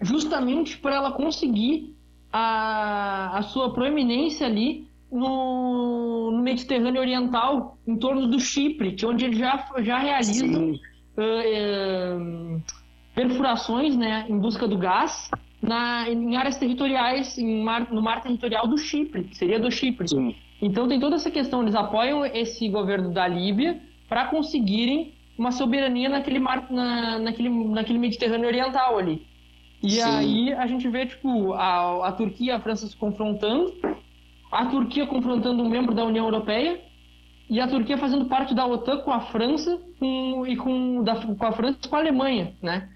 justamente para ela conseguir a, a sua proeminência ali no, no, Mediterrâneo Oriental, em torno do Chipre, que é onde ele já, já realiza uh, uh, perfurações né, em busca do gás na, em áreas territoriais, em mar, no mar territorial do Chipre, que seria do Chipre. Sim. Então tem toda essa questão, eles apoiam esse governo da Líbia para conseguirem uma soberania naquele mar, na, naquele, naquele Mediterrâneo Oriental ali. E Sim. aí a gente vê, tipo, a, a Turquia e a França se confrontando, a Turquia confrontando um membro da União Europeia, e a Turquia fazendo parte da OTAN com a França com, e com, da, com a França com a Alemanha, né?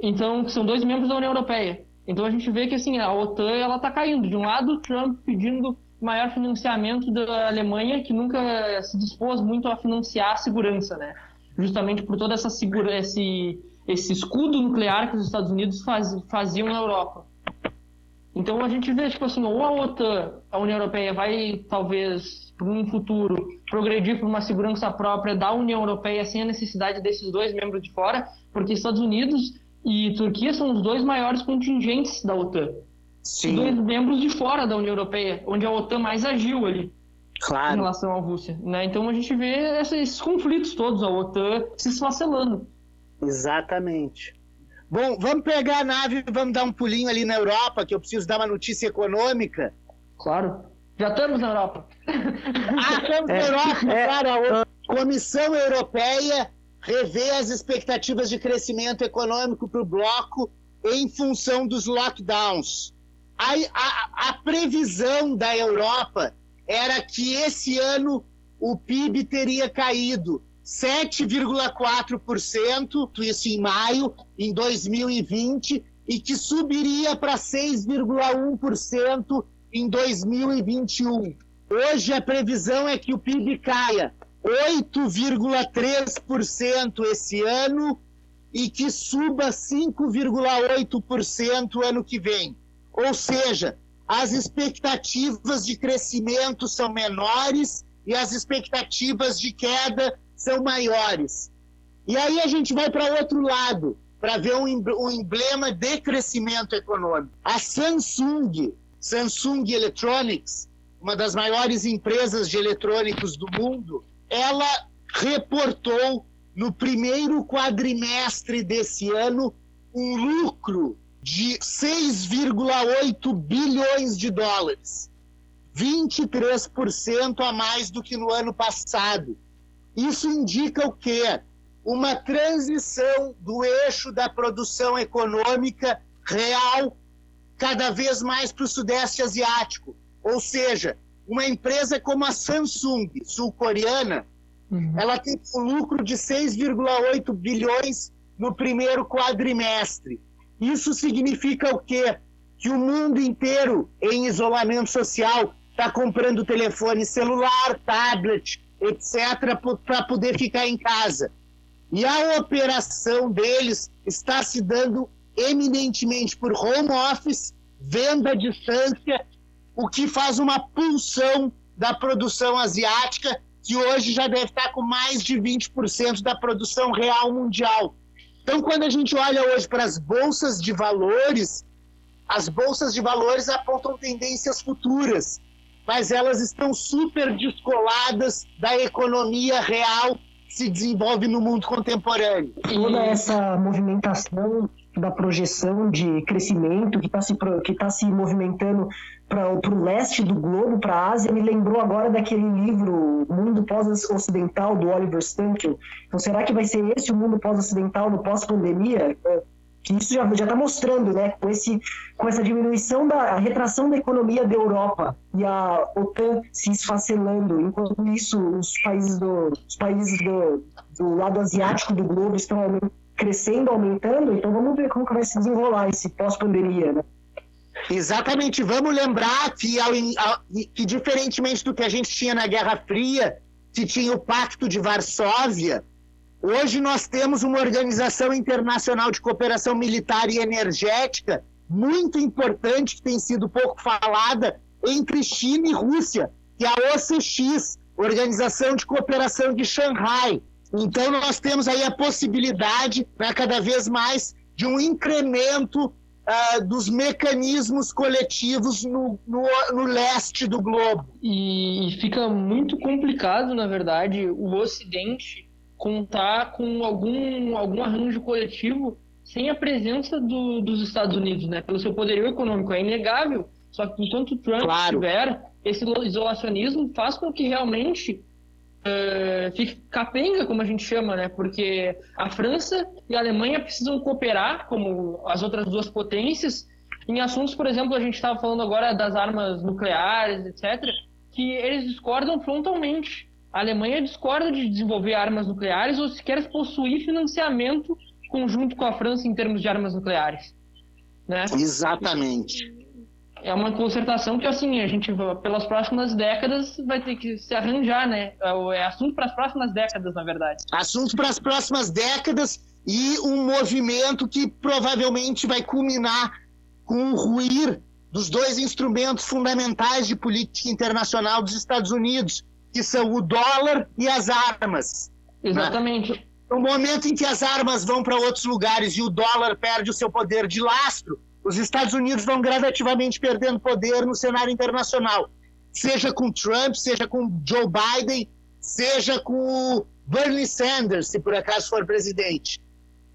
Então, são dois membros da União Europeia. Então a gente vê que assim, a OTAN ela está caindo. De um lado, Trump pedindo maior financiamento da Alemanha, que nunca se dispôs muito a financiar a segurança, né? Justamente por toda essa segura, esse, esse escudo nuclear que os Estados Unidos faz, faziam na Europa. Então a gente vê, tipo assim, ou a OTAN, a União Europeia, vai talvez, por um futuro, progredir para uma segurança própria da União Europeia sem a necessidade desses dois membros de fora, porque Estados Unidos e Turquia são os dois maiores contingentes da OTAN. Sim. Dois membros de fora da União Europeia, onde a OTAN mais agiu ali. Claro. Em relação à Rússia. Né? Então a gente vê esses conflitos todos, a OTAN se esfacelando. Exatamente. Bom, vamos pegar a nave e vamos dar um pulinho ali na Europa, que eu preciso dar uma notícia econômica. Claro. Já estamos na Europa. Ah, estamos na é, Europa, é, claro. A Comissão Europeia revê as expectativas de crescimento econômico para o bloco em função dos lockdowns. A, a, a previsão da Europa era que esse ano o PIB teria caído 7,4%, isso em maio, em 2020, e que subiria para 6,1% em 2021. Hoje a previsão é que o PIB caia 8,3% esse ano e que suba 5,8% ano que vem. Ou seja, as expectativas de crescimento são menores e as expectativas de queda são maiores. E aí a gente vai para outro lado, para ver um, emblema de crescimento econômico. A Samsung, Samsung Electronics, uma das maiores empresas de eletrônicos do mundo, ela reportou no primeiro quadrimestre desse ano um lucro de 6,8 bilhões de dólares, 23% a mais do que no ano passado. Isso indica o quê? Uma transição do eixo da produção econômica real cada vez mais para o Sudeste Asiático. Ou seja, uma empresa como a Samsung, sul-coreana, uhum. ela tem um lucro de 6,8 bilhões no primeiro quadrimestre. Isso significa o quê? Que o mundo inteiro, em isolamento social, está comprando telefone celular, tablet, etc., para poder ficar em casa. E a operação deles está se dando eminentemente por home office, venda à distância, o que faz uma pulsão da produção asiática, que hoje já deve estar com mais de 20% da produção real mundial. Então, quando a gente olha hoje para as bolsas de valores, as bolsas de valores apontam tendências futuras, mas elas estão super descoladas da economia real que se desenvolve no mundo contemporâneo. Toda essa movimentação da projeção de crescimento que está se, tá se movimentando para o leste do globo, para a Ásia, me lembrou agora daquele livro Mundo Pós-Ocidental, do Oliver Stankel. Então, será que vai ser esse o mundo pós-ocidental no pós-pandemia? É, que isso já está mostrando, né, com, esse, com essa diminuição da retração da economia da Europa e a OTAN se esfacelando, enquanto isso os países do, os países do, do lado asiático do globo estão aumentando crescendo, aumentando, então vamos ver como que vai se desenrolar esse pós-pandemia, né? Exatamente, vamos lembrar que, ao, ao, que diferentemente do que a gente tinha na Guerra Fria, que tinha o Pacto de Varsóvia, hoje nós temos uma organização internacional de cooperação militar e energética muito importante, que tem sido pouco falada, entre China e Rússia, que é a OCX, Organização de Cooperação de Xangai, então, nós temos aí a possibilidade, né, cada vez mais, de um incremento uh, dos mecanismos coletivos no, no, no, leste do globo. E fica muito complicado, na verdade, o Ocidente contar com algum, algum arranjo coletivo sem a presença do, dos Estados Unidos, né? Pelo seu poderio econômico. É inegável. Só que enquanto o Trump claro. estiver, esse isolacionismo faz com que realmente uh, fique capenga, como a gente chama, né? Porque a França e a Alemanha precisam cooperar, como as outras duas potências, em assuntos, por exemplo, a gente estava falando agora das armas nucleares, etc., que eles discordam frontalmente. A Alemanha discorda de desenvolver armas nucleares ou sequer possuir financiamento conjunto com a França em termos de armas nucleares. Né? Exatamente é uma concertação que, assim, a gente, pelas próximas décadas, vai ter que se arranjar, né? É, é assunto para as próximas décadas, na verdade. Assunto para as próximas décadas e um movimento que provavelmente vai culminar com o ruir dos dois instrumentos fundamentais de política internacional dos Estados Unidos, que são o dólar e as armas. Exatamente. Né? No momento em que as armas vão para outros lugares e o dólar perde o seu poder de lastro, os Estados Unidos vão gradativamente perdendo poder no cenário internacional, seja com Trump, seja com Joe Biden, seja com Bernie Sanders, se por acaso for presidente.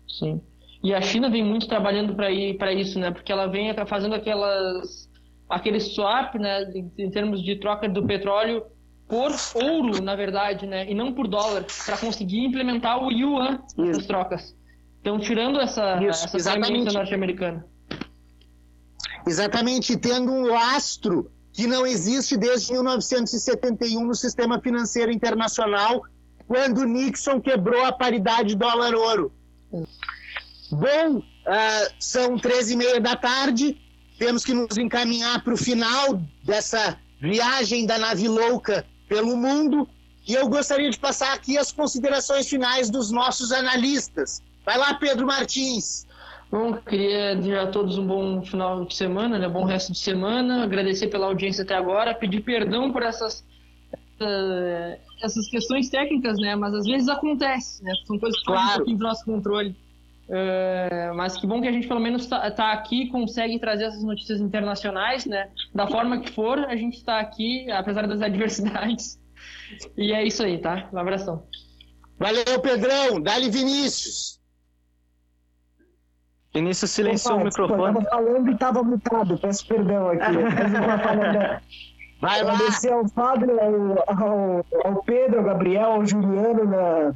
Sim. E a China vem muito trabalhando para isso, né? Porque ela vem fazendo aquelas aquele swap, né, em termos de troca do petróleo por ouro, na verdade, né, e não por dólar, para conseguir implementar o yuan nas trocas. Então, tirando essa, Isso, essa norte-americana. Exatamente, tendo um lastro que não existe desde 1971 no sistema financeiro internacional, quando Nixon quebrou a paridade dólar-ouro. Bom, uh, são 13 e meia da tarde, temos que nos encaminhar para o final dessa viagem da nave louca pelo mundo, e eu gostaria de passar aqui as considerações finais dos nossos analistas. Vai lá, Pedro Martins. Bom, queria desejar a todos um bom final de semana, né? bom resto de semana, agradecer pela audiência até agora, pedir perdão por essas, essas questões técnicas, né? Mas às vezes acontece, né? São coisas que claro. estão do nosso controle. Uh, mas que bom que a gente pelo menos está tá aqui consegue trazer essas notícias internacionais, né? Da forma que for, a gente está aqui, apesar das adversidades. E é isso aí, tá? Um abração. Valeu, Pedrão. Dali Vinícius. Vinícius silenciou Opa, o microfone. Eu estava falando e estava mutado. Peço perdão aqui. Vai lá. Agradecer ao Fábio, ao, ao, ao Pedro, ao Gabriel, ao Juliano na,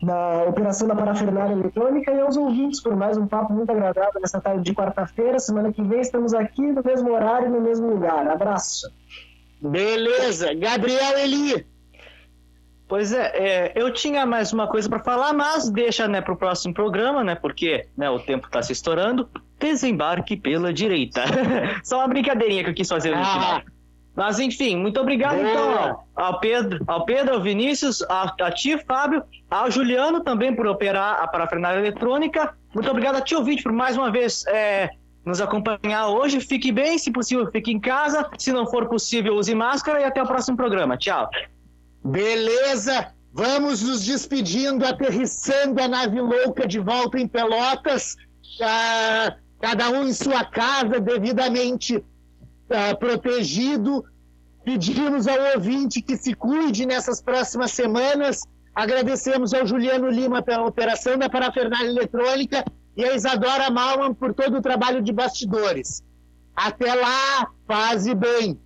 na operação da parafernália eletrônica e aos ouvintes por mais um papo muito agradável nessa tarde de quarta-feira. Semana que vem estamos aqui no mesmo horário, no mesmo lugar. Abraço. Beleza. Gabriel Eli. Pois é, é, eu tinha mais uma coisa para falar, mas deixa né, para o próximo programa, né? Porque né, o tempo está se estourando. Desembarque pela direita. Só uma brincadeirinha que eu quis fazer no ah. final. Mas enfim, muito obrigado Boa. então ao Pedro, ao Pedro, ao Vinícius, a, a ti, Fábio, ao Juliano também por operar a parafernália eletrônica. Muito obrigado a ti, ouvinte, por mais uma vez é, nos acompanhar hoje. Fique bem, se possível, fique em casa. Se não for possível, use máscara e até o próximo programa. Tchau. Beleza! Vamos nos despedindo, aterrissando a nave louca de volta em Pelotas. Ah, cada um em sua casa, devidamente ah, protegido. Pedimos ao ouvinte que se cuide nessas próximas semanas. Agradecemos ao Juliano Lima pela operação da parafernália eletrônica e a Isadora Malman por todo o trabalho de bastidores. Até lá, paz e bem.